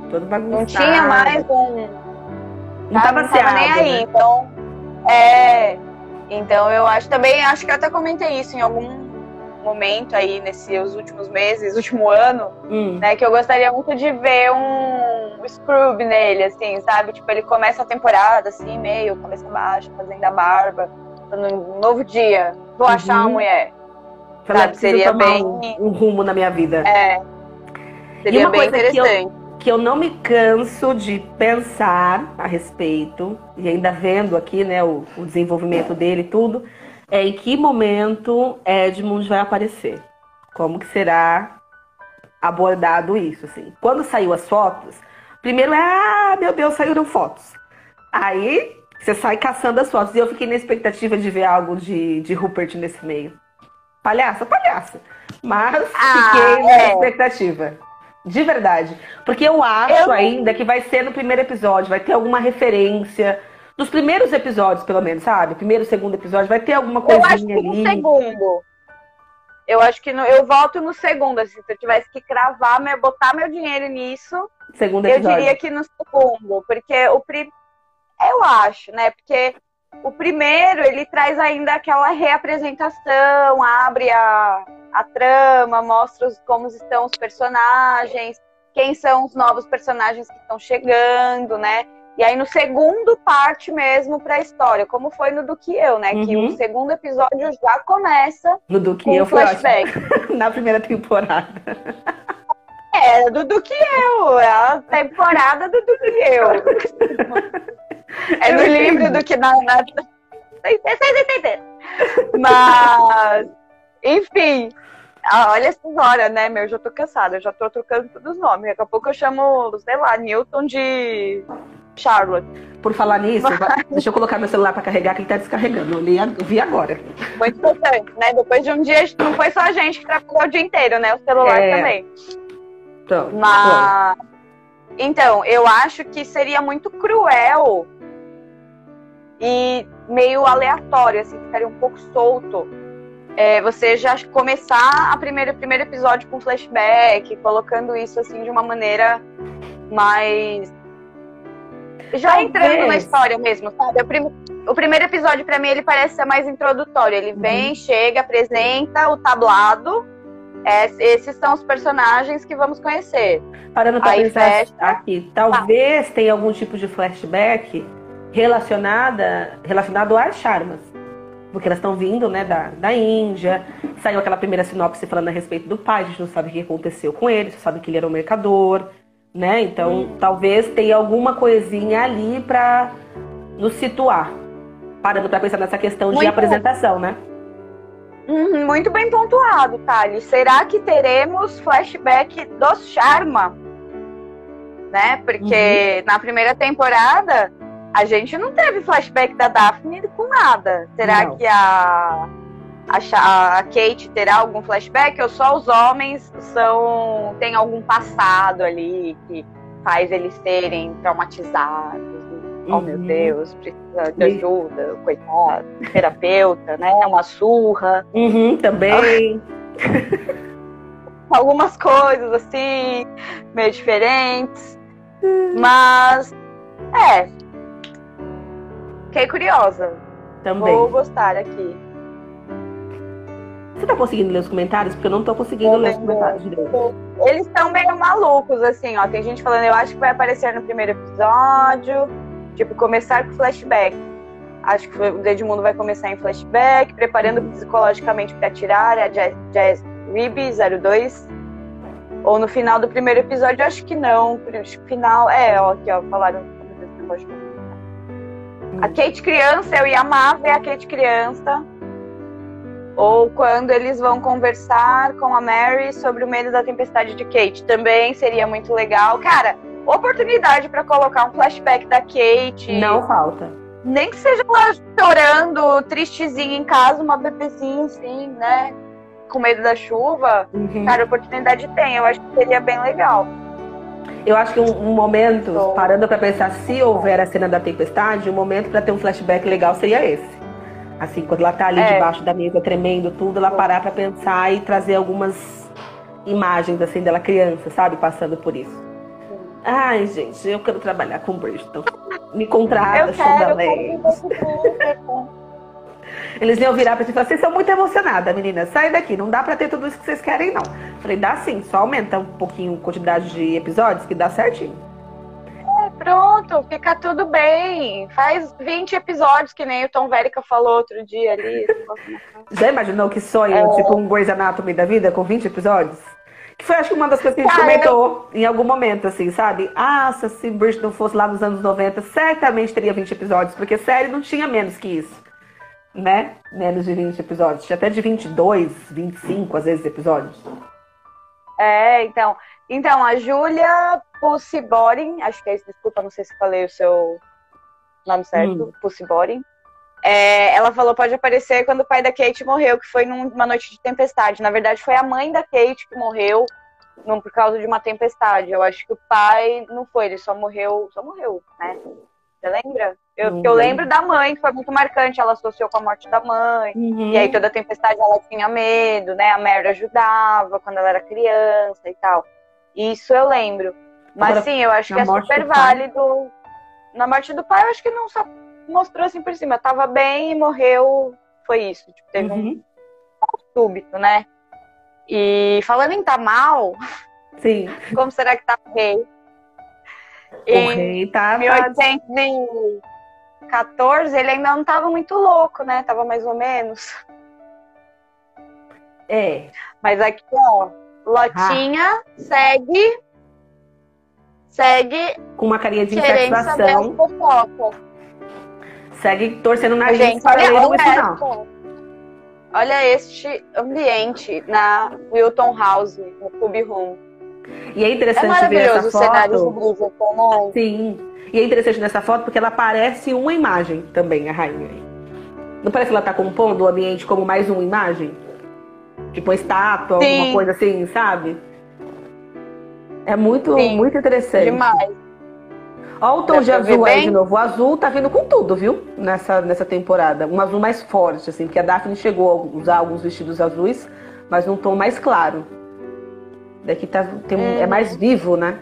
Todo bagunçado. Não tinha mais um. Não tava, não tava nem aí. né? Então, é. Então eu acho também, acho que eu até comentei isso em algum momento aí nesses últimos meses, último ano, Hum. né? Que eu gostaria muito de ver um Scrub nele, assim, sabe? Tipo, ele começa a temporada assim, meio cabeça baixa, fazendo a barba, um novo dia, vou achar uma Uhum. mulher. Sabe, seria bem- um, um rumo na minha vida. É. Seria bem interessante. Que eu não me canso de pensar a respeito, e ainda vendo aqui né, o, o desenvolvimento dele e tudo, é em que momento Edmund vai aparecer. Como que será abordado isso, assim. Quando saiu as fotos, primeiro é, ah, meu Deus, saíram fotos. Aí você sai caçando as fotos. E eu fiquei na expectativa de ver algo de, de Rupert nesse meio. Palhaça, palhaça. Mas Ah, fiquei na é. expectativa. De verdade. Porque eu acho Eu- ainda que vai ser no primeiro episódio, vai ter alguma referência. Nos primeiros episódios, pelo menos, sabe? Primeiro, segundo episódio, vai ter alguma Eu acho coisinha que no ali. segundo. Eu acho que no- eu volto no segundo, assim, se eu tivesse que cravar, meu, botar meu dinheiro nisso, Segundo eu episódio. diria que no segundo, porque o pri... eu acho, né? Porque o primeiro ele traz ainda aquela reapresentação, abre a, a trama, mostra os- como estão os personagens, quem são os novos personagens que estão chegando, né? E aí no segundo parte mesmo pra história, como foi no do que eu, né? Que Uhum. o segundo episódio já começa No do que com eu flashback. na primeira temporada. É, do do que eu, é a temporada do do que eu. É no livro do que na. na... Mas, enfim. Ah, olha essa hora, né, meu? Eu já tô cansada, eu já tô trocando todos os nomes. Daqui a pouco eu chamo, sei lá, Newton de. Charlotte. Por falar nisso, vai- deixa eu colocar meu celular pra carregar, que ele tá descarregando. Eu li- eu vi agora. Muito importante, né? Depois de um dia, não foi só a gente que trabalhou o dia inteiro, né? O celular É. também. Então, Mas. Então, eu acho que seria muito cruel e meio aleatório, assim, ficaria um pouco solto. É, você já começar a primeiro, o primeiro episódio com flashback, colocando isso assim de uma maneira mais. Já entrando na história mesmo, sabe? O, prim- o primeiro episódio, pra mim, ele parece ser mais introdutório. Ele vem, chega, apresenta o tablado. É, esses são os personagens que vamos conhecer. Parando Aí pensar fecha. aqui, talvez tenha algum tipo de flashback relacionada, relacionado às charmas. Porque elas estão vindo, né, da, da Índia. Saiu aquela primeira sinopse falando a respeito do pai, a gente não sabe o que aconteceu com ele, só sabe que ele era um mercador, né? Então, talvez tenha alguma coisinha ali pra nos situar. Parando pra pensar nessa questão de Muito. apresentação, né? Uhum, muito bem pontuado, Thales. Será que teremos flashback dos Sharma? Né? Porque na primeira temporada a gente não teve flashback da Daphne com nada. Será Não. que a, a, a Kate terá algum flashback ou só os homens são tem algum passado ali que faz eles serem traumatizados? Oh meu Uhum. Deus, precisa de ajuda, coitado, terapeuta, né? Uma surra Uhum, também. algumas coisas assim, meio diferentes. Mas, é. Fiquei curiosa. Também. Vou gostar aqui. Você tá conseguindo ler os comentários? Porque eu não tô conseguindo Tô ler os comentários direito. Eles estão meio malucos, assim, ó. Tem gente falando, eu acho que vai aparecer no primeiro episódio. Tipo, começar com flashback. Acho que o Edmundo vai começar em flashback, preparando psicologicamente pra tirar a Jazz, Jazz Ribby 02. Ou no final do primeiro episódio, eu acho que não. Final. É, ó, aqui, ó, falaram. A Kate criança, eu ia amar ver a Kate criança. Ou quando eles vão conversar com a Mary sobre o medo da tempestade de Kate. Também seria muito legal. Cara, oportunidade pra colocar um flashback da Kate. Não falta. Nem que seja ela chorando, tristezinha em casa, uma bebezinha assim, né? Com medo da chuva. Uhum. Cara, oportunidade tem. Eu acho que seria bem legal. Eu acho que um, um momento, Tô. parando pra pensar, se houver a cena da tempestade, um momento pra ter um flashback legal seria esse. Assim, quando ela tá ali É. debaixo da mesa tremendo tudo, ela parar pra pensar e trazer algumas imagens assim dela criança, sabe, passando por isso. Ai, gente, eu quero trabalhar com Bridgeton. Me contrata, Shonda quero. Eles iam virar pra gente e falar, vocês são muito emocionadas, meninas. Sai daqui, não dá pra ter tudo isso que vocês querem, não. Falei, dá sim, só aumenta um pouquinho a quantidade de episódios que dá certinho. Pronto, fica tudo bem. Faz 20 episódios, que nem o Tom Verica falou outro dia ali. Já imaginou que sonho, É. tipo um Grey's Anatomy da vida, com 20 episódios? Que foi, acho que uma das coisas que a gente Cara, comentou em algum momento, assim, sabe? Ah, se se Bridgerton fosse lá nos anos 90, certamente teria 20 episódios, porque série não tinha menos que isso, né? Menos de 20 episódios. Tinha até de 22, 25, às vezes, episódios. É, então. Então, a Júlia Pussiborin, acho que é isso, desculpa, não sei se falei o seu nome certo, Hum. Pussiborin. É, ela falou pode aparecer quando o pai da Kate morreu, que foi numa noite de tempestade. Na verdade, foi a mãe da Kate que morreu não por causa de uma tempestade. Eu acho que o pai não foi, ele só morreu, só morreu, né? Você lembra? Eu, Não eu lembro. da mãe, que foi muito marcante, ela associou com a morte da mãe. Uhum. E aí toda tempestade ela tinha medo, né? A Mary ajudava quando ela era criança e tal. Isso eu lembro. Mas Agora, sim, eu acho que é super válido. Na morte do pai, eu acho que não só mostrou assim por cima. Tava bem e morreu. Foi isso. Tipo, teve um Uhum. súbito, né? E falando em tá mal, Sim, como será que tá o rei? o Em rei tá... tá- 1814, ele ainda não tava muito louco, né? Tava mais ou menos. É, Mas aqui, ó, Lotinha segue. Segue com uma carinha de insatisfação, segue torcendo o nariz Gente, para olha, ler o olha, final. olha este ambiente na Wilton House, no Club Room. E é É interessante ver maravilhoso essa foto. Bridgerton, né? Sim. E é interessante nessa foto porque ela parece uma imagem também, a rainha. Não parece que ela tá compondo o ambiente como mais uma imagem? Tipo uma estátua, Sim. alguma coisa assim, sabe? É muito, Sim. muito interessante. Demais. Olha o tom Dá de azul aí bem? de novo. O azul tá vindo com tudo, viu? Nessa, nessa temporada. Um azul mais forte, assim, porque a Daphne chegou a usar alguns vestidos azuis, mas num tom mais claro. Daqui tá, tem, é Uhum. mais vivo, né?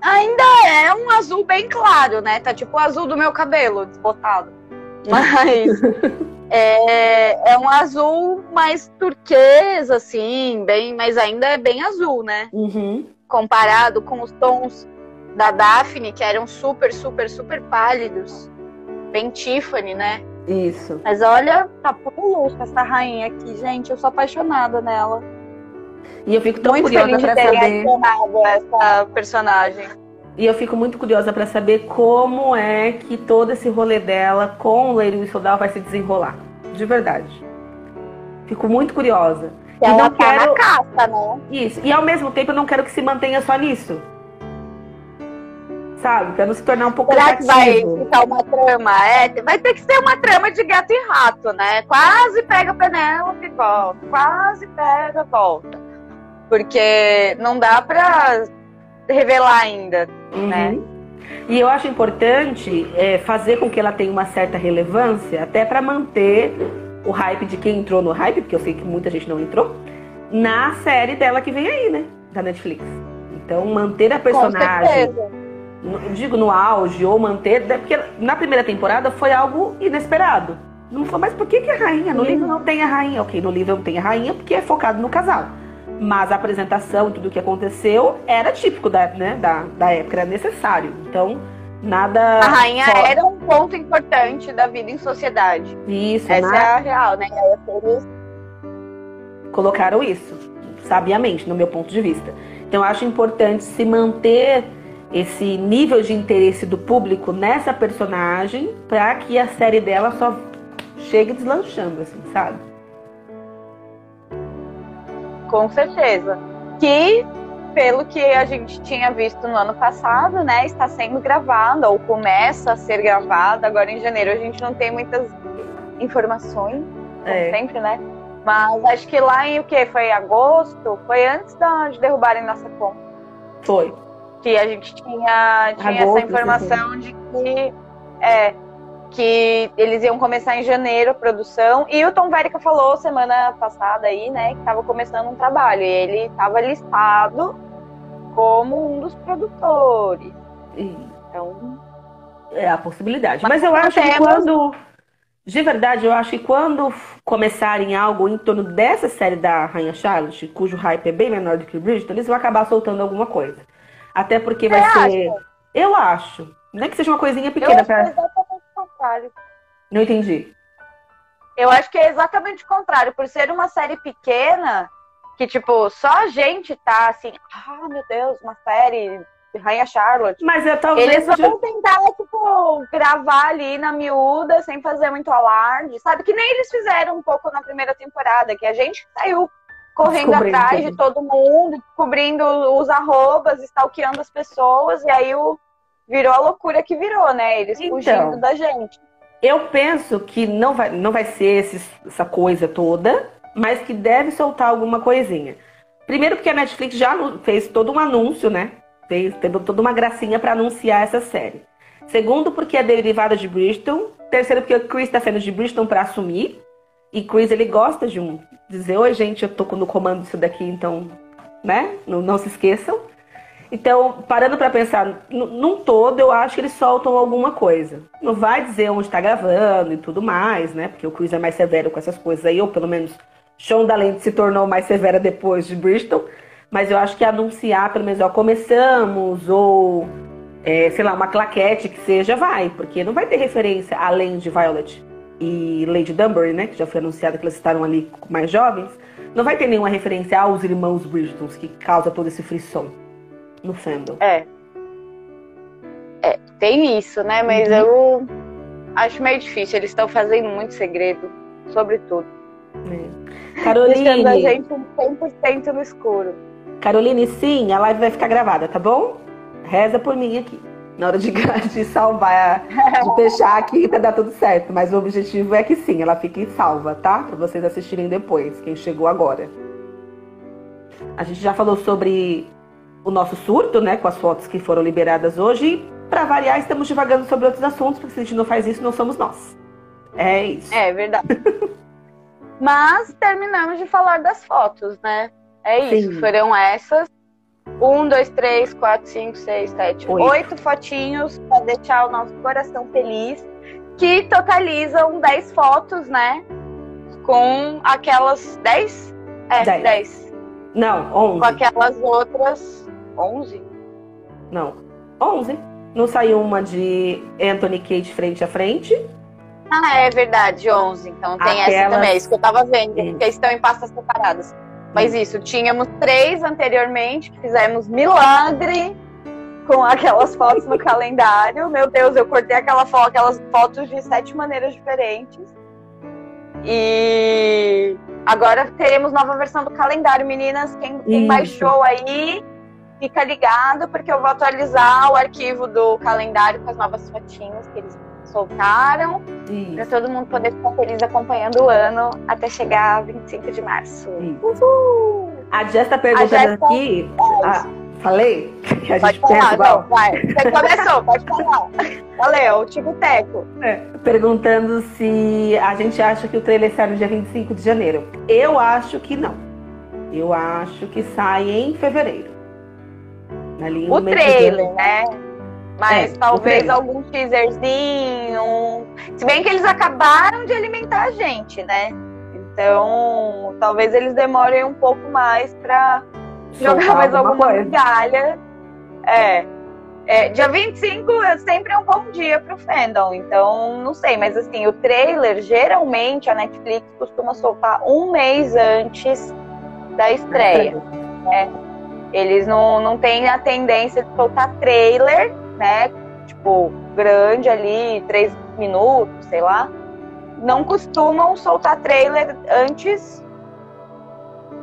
Ainda é um azul bem claro, né? Tá tipo o azul do meu cabelo, desbotado. Mas é, é um azul mais turquesa, assim, bem, mas ainda é bem azul, né? Uhum. Comparado com os tons da Daphne, que eram super, super, super pálidos. Bem Tiffany, né? Isso. Mas olha, tá puro essa rainha aqui, gente. Eu sou apaixonada nela. E eu fico tão Muito curiosa terem saber. essa personagem. E eu fico muito curiosa pra saber como é que todo esse rolê dela com o Lady Whistledown vai se desenrolar. De verdade. Fico muito curiosa. E ela não tá quero- na caça, né? Isso. E ao mesmo tempo eu não quero que se mantenha só nisso. Sabe? Pra não se tornar um pouco Será que vai ficar uma trama? É, vai ter que ser uma trama de gato e rato, né? Quase pega a Penélope e volta. Quase pega, volta. Porque não dá pra revelar ainda, né? Uhum. E eu acho importante é, fazer com que ela tenha uma certa relevância, até pra manter o hype de quem entrou no hype, porque eu sei que muita gente não entrou, na série dela que vem aí, né? Da Netflix. Então, manter a personagem, digo no auge, ou manter. né, Porque na primeira temporada foi algo inesperado. Não foi, mas por que, que a rainha? No Uhum. livro não tem a rainha. Ok, no livro não tem a rainha porque é focado no casal. Mas a apresentação e tudo o que aconteceu era típico da, né, da, da época, era necessário. Então, nada. A rainha fora- era um ponto importante da vida em sociedade. Isso, Essa é a real, né? Eles colocaram isso, sabiamente, no meu ponto de vista. Então, eu acho importante se manter esse nível de interesse do público nessa personagem para que a série dela só chegue deslanchando, assim, sabe? Com certeza. Que, pelo que a gente tinha visto no ano passado, né, está sendo gravada, ou começa a ser gravada. Agora em janeiro a gente não tem muitas informações, como É. sempre, né? Mas acho que lá em o que? Foi agosto? Foi antes da, de derrubarem nossa conta. Foi. Que a gente tinha, tinha Agosto, essa informação de que. É, que eles iam começar em janeiro a produção. E o Tom Verica falou semana passada aí, né, que estava começando um trabalho. E ele estava listado como um dos produtores. Então, é a possibilidade. Mas Mas eu acho que temos- quando. De verdade, eu acho que quando começarem algo em torno dessa série da Rainha Charlotte, cujo hype é bem menor do que o Bridgerton, eles vão acabar soltando alguma coisa. Até porque vai Você ser. Eu acho. Nem que seja uma coisinha eu pequena acho contrário. Não entendi. Eu acho que é exatamente o contrário. Por ser uma série pequena, que, tipo, só a gente tá assim, ah, meu Deus, uma série de Rainha Charlotte. Mas é talvez. Eles vão tentar, tipo, gravar ali na miúda, sem fazer muito alarde, sabe? Que nem eles fizeram um pouco na primeira temporada, que a gente saiu correndo atrás de todo mundo, descobrindo os arrobas, stalkeando as pessoas, e aí o... virou a loucura que virou, né? Eles Então. fugindo da gente. Eu penso que não vai, não vai ser esses- essa coisa toda, mas que deve soltar alguma coisinha. Primeiro porque a Netflix já fez todo um anúncio, né? Fez toda uma gracinha pra anunciar essa série. Segundo porque é derivada de Bridgerton. Terceiro porque o Chris tá saindo de Bridgerton pra assumir. E Chris, ele gosta de um dizer, oi gente, eu tô no comando disso daqui, então, né? Não, não se esqueçam. Então, parando pra pensar num todo, eu acho que eles soltam alguma coisa. Não vai dizer onde tá gravando e tudo mais, né? Porque o Chris é mais severo com essas coisas aí, ou pelo menos Shonda Land se tornou mais severa depois de Bristol. Mas eu acho que anunciar, pelo menos, ó, começamos, ou é, sei lá, uma claquete que seja, vai, porque não vai ter referência além de Violet e Lady Dunbury, né? Que já foi anunciada que elas estavam ali mais jovens. Não vai ter nenhuma referência aos irmãos Bridgetons que causa todo esse frisson no fandom. É. É, tem isso, né? Mas Uhum. eu acho meio difícil. Eles estão fazendo muito segredo sobre tudo. né? Deixando a Caroline, gente 100% no escuro. Caroline, sim, a live vai ficar gravada, tá bom? Reza por mim aqui. Na hora de, de salvar, de fechar aqui pra dar tudo certo. Mas o objetivo é que sim, ela fique salva, tá? Pra vocês assistirem depois, quem chegou agora. A gente já falou sobre o nosso surto, né? Com as fotos que foram liberadas hoje. Pra variar, estamos divagando sobre outros assuntos, porque se a gente não faz isso, não somos nós. É isso. É verdade. Mas terminamos de falar das fotos, né? É isso. Sim. Foram essas. Um, dois, três, quatro, cinco, seis, sete, Oito. oito fotinhos para deixar o nosso coração feliz, que totalizam 10 fotos, né? Com aquelas 10? É, Dez. 10. Não, 11. Com aquelas outras 11? Não, 11. Não saiu uma de Anthony Kate frente a frente? Ah, é verdade, 11. Então tem essa também, é isso que eu tava vendo, Isso. porque estão em pastas separadas. Mas isso, tínhamos três anteriormente, que fizemos milagre com aquelas fotos no calendário. Meu Deus, eu cortei aquela fo aquelas fotos de sete maneiras diferentes. E agora teremos nova versão do calendário, meninas. Quem, quem baixou aí, fica ligado, porque eu vou atualizar o arquivo do calendário com as novas fotinhas que eles soltaram. Pra todo mundo poder ficar feliz acompanhando o ano até chegar 25 de março. Uhul! A Jess tá perguntando A tá- aqui. Ah, falei? Que a Pode gente falar, igual. não, vai. Você começou, pode falar. Valeu, o Tico Teco. Perguntando se a gente acha que o trailer sai no dia 25 de janeiro. Eu acho que não. Eu acho que sai em fevereiro. Ali O trailer, né? Mas É, talvez algum teaserzinho. Se bem que eles acabaram de alimentar a gente, né? Então, talvez eles demorem um pouco mais pra jogar mais alguma coisa. migalha. É. é. Dia 25 é sempre um bom dia pro fandom, então não sei, mas assim, o trailer, geralmente a Netflix costuma soltar um mês antes da estreia. Eles não, não têm a tendência de soltar trailer, né? Tipo, grande ali, três minutos, sei lá. Não costumam soltar trailer antes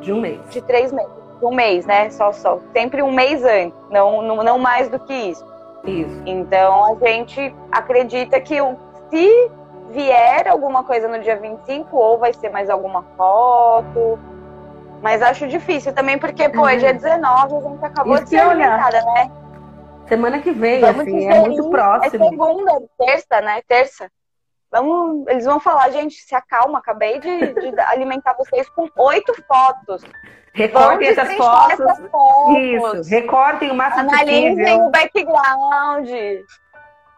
De um mês. de três meses. Um mês, né? Só, só. Sempre um mês antes, não, não, não mais do que isso. Isso. Então a gente acredita que se vier alguma coisa no dia 25, ou vai ser mais alguma foto. Mas acho difícil também, porque, pô, é Uhum. dia 19, a gente acabou E de se ser alimentada, né? Semana que vem, Vamos assim, é muito isso. próximo. É segunda, terça, né? Terça. Vamos, eles vão falar, gente, se acalma, acabei de, de alimentar vocês com oito fotos. Recortem essas fotos. essas fotos. Isso. Recortem o máximo Analisem possível. o background.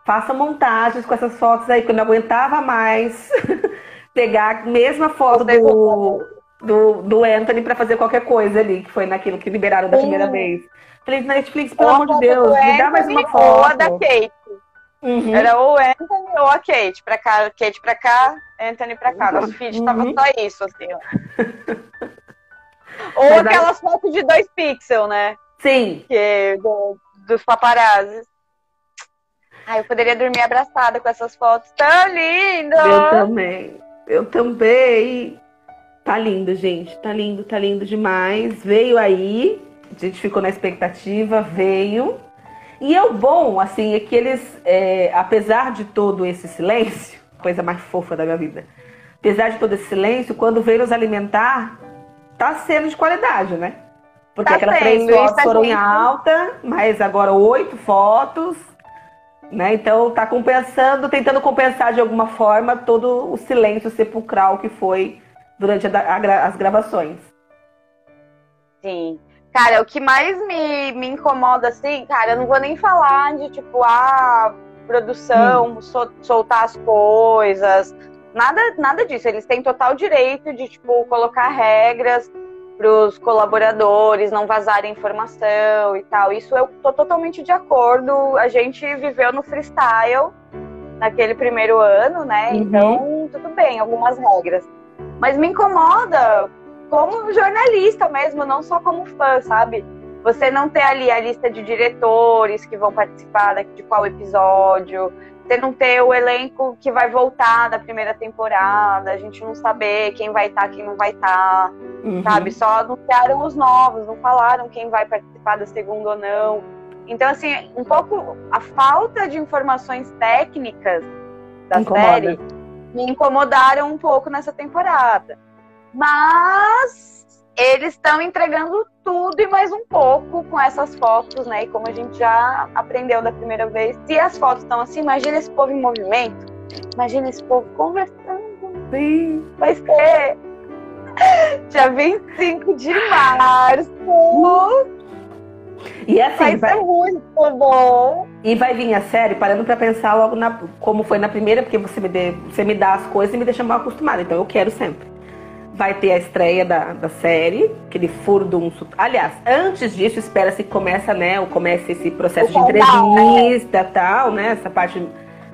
Façam montagens com essas fotos aí, porque eu não aguentava mais pegar a mesma foto do, do, do Anthony pra fazer qualquer coisa ali, que foi naquilo que liberaram da Sim. primeira vez. Falei, Netflix, pelo Ou amor de foto Deus, me dá mais uma Anthony Ou a da foto. Kate. Uhum. Era ou o Anthony ou a Kate. Pra cá, Kate pra cá, Anthony pra cá. Nosso feed tava Uhum. só isso, assim, ó. Ou Mas aí- aquelas fotos de dois pixels, né? Sim, Que, do- dos paparazzis. Ai, eu poderia dormir abraçada com essas fotos. Tão lindo! eu também. Eu também. Tá lindo, gente. Tá lindo, tá lindo demais. Veio aí. A gente ficou na expectativa, veio. E é o bom, assim, é que eles, é, apesar de todo esse silêncio, coisa mais fofa da minha vida, apesar de todo esse silêncio, quando veio nos alimentar, tá sendo de qualidade, né? Porque Tá aquelas três sendo, fotos a foram em gente- alta, mas agora oito fotos, né? Então tá compensando, tentando compensar de alguma forma todo o silêncio sepulcral que foi durante a a gra- as gravações. Sim. Cara, o que mais me, me incomoda, assim, cara, eu não vou nem falar de, tipo, ah, produção, sol- soltar as coisas. Nada, nada disso. Eles têm total direito de, tipo, colocar regras pros colaboradores, não vazarem informação e tal. Isso eu tô totalmente de acordo. A gente viveu no freestyle naquele primeiro ano, né? Uhum. Então, tudo bem, algumas regras. Mas me incomoda como jornalista mesmo, não só como fã, sabe? Você não ter ali a lista de diretores que vão participar de qual episódio, você não ter o elenco que vai voltar da primeira temporada, a gente não saber quem vai estar, quem não vai estar. uhum. sabe? Só anunciaram os novos, não falaram quem vai participar da segunda ou não. Então, assim, um pouco a falta de informações técnicas da Incomoda. série me incomodaram um pouco nessa temporada. Mas eles estão entregando tudo e mais um pouco com essas fotos, né? E como a gente já aprendeu da primeira vez, se as fotos estão assim, imagina esse povo em movimento, imagina esse povo conversando. Sim. Vai ser dia 25 de março. E assim, vai, vai ser muito bom. E vai vir a série parando para pensar logo na, como foi na primeira, porque você me, dê, você me dá as coisas e me deixa mal acostumada. Então eu quero sempre. Vai ter a estreia da, da série, aquele furo de um. Aliás, antes disso, espera-se que começa, né? Ou comece esse processo de entrevista e tal, né? Essa parte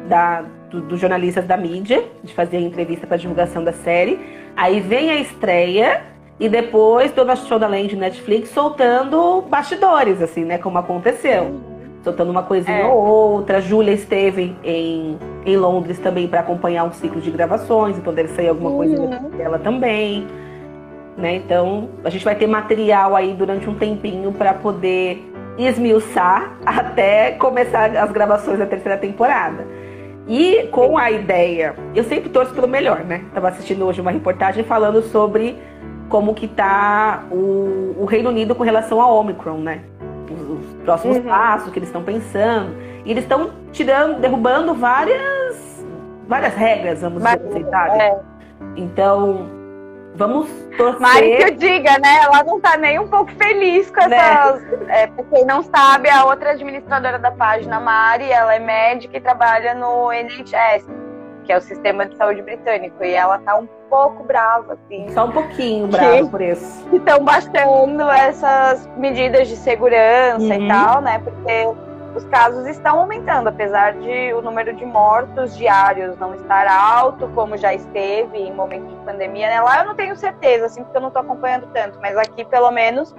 da, dos do jornalistas da mídia, de fazer a entrevista para divulgação da série. Aí vem a estreia e depois Dona Shondaland Netflix soltando bastidores, assim, né? Como aconteceu. Soltando uma coisinha é. ou outra. Júlia esteve em, em Londres também para acompanhar um ciclo de gravações, então deve sair alguma coisa uhum. dela também. Né? Então, a gente vai ter material aí durante um tempinho para poder esmiuçar até começar as gravações da terceira temporada. E com a ideia, eu sempre torço pelo melhor, né? Tava assistindo hoje uma reportagem falando sobre como que está o, o, Reino Unido com relação ao Omicron, né? Os, os próximos uhum. passos que eles estão pensando. E eles estão tirando, derrubando várias, várias regras, vamos Mas, dizer assim, sabe? É. Então, vamos torcer. Mas que eu diga, né? Ela não tá nem um pouco feliz com né? essas. Né? É, pra quem não sabe, a outra administradora da página, Mari, ela é médica e trabalha no NHS que é o sistema de saúde britânico, e ela tá um pouco brava, assim. Só um pouquinho brava por isso. Estão baixando essas medidas de segurança uhum. e tal, né? Porque os casos estão aumentando, apesar de o número de mortos diários não estar alto, como já esteve em momentos de pandemia, né? Lá eu não tenho certeza, assim, porque eu não estou acompanhando tanto, mas aqui, pelo menos,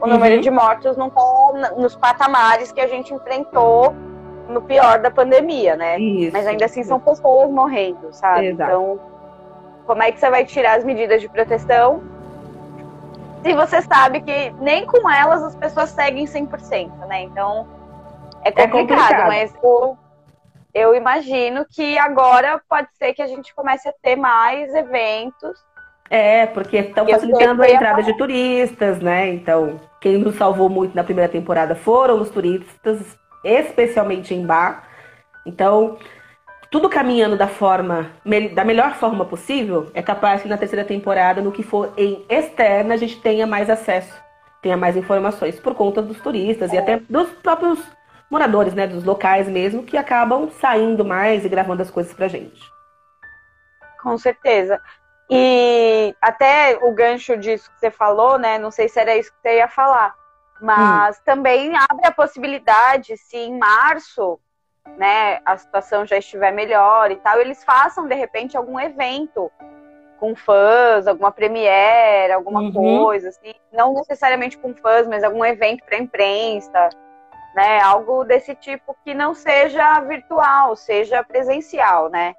o número uhum. de mortos não está nos patamares que a gente enfrentou no pior da pandemia, né? Isso. Mas ainda assim são pessoas morrendo, sabe? Exato. Então, como é que você vai tirar as medidas de proteção se você sabe que nem com elas as pessoas seguem 100%, né? Então, é complicado, é complicado. mas eu, eu imagino que agora pode ser que a gente comece a ter mais eventos é, porque estão facilitando a entrada de turistas, né? Então, quem nos salvou muito na primeira temporada foram os turistas, especialmente em bar. Então, tudo caminhando da forma da melhor forma possível, é capaz que na terceira temporada, no que for em externa, a gente tenha mais acesso, tenha mais informações por conta dos turistas e até dos próprios moradores, né, dos locais mesmo, que acabam saindo mais e gravando as coisas pra gente. Com certeza. E até o gancho disso que você falou, né? Não sei se era isso que você ia falar. Mas hum. também abre a possibilidade, se em março, né, a situação já estiver melhor e tal, eles façam de repente algum evento com fãs, alguma premiere, alguma uhum. coisa, assim, não necessariamente com fãs, mas algum evento para imprensa, né, algo desse tipo que não seja virtual, seja presencial, né.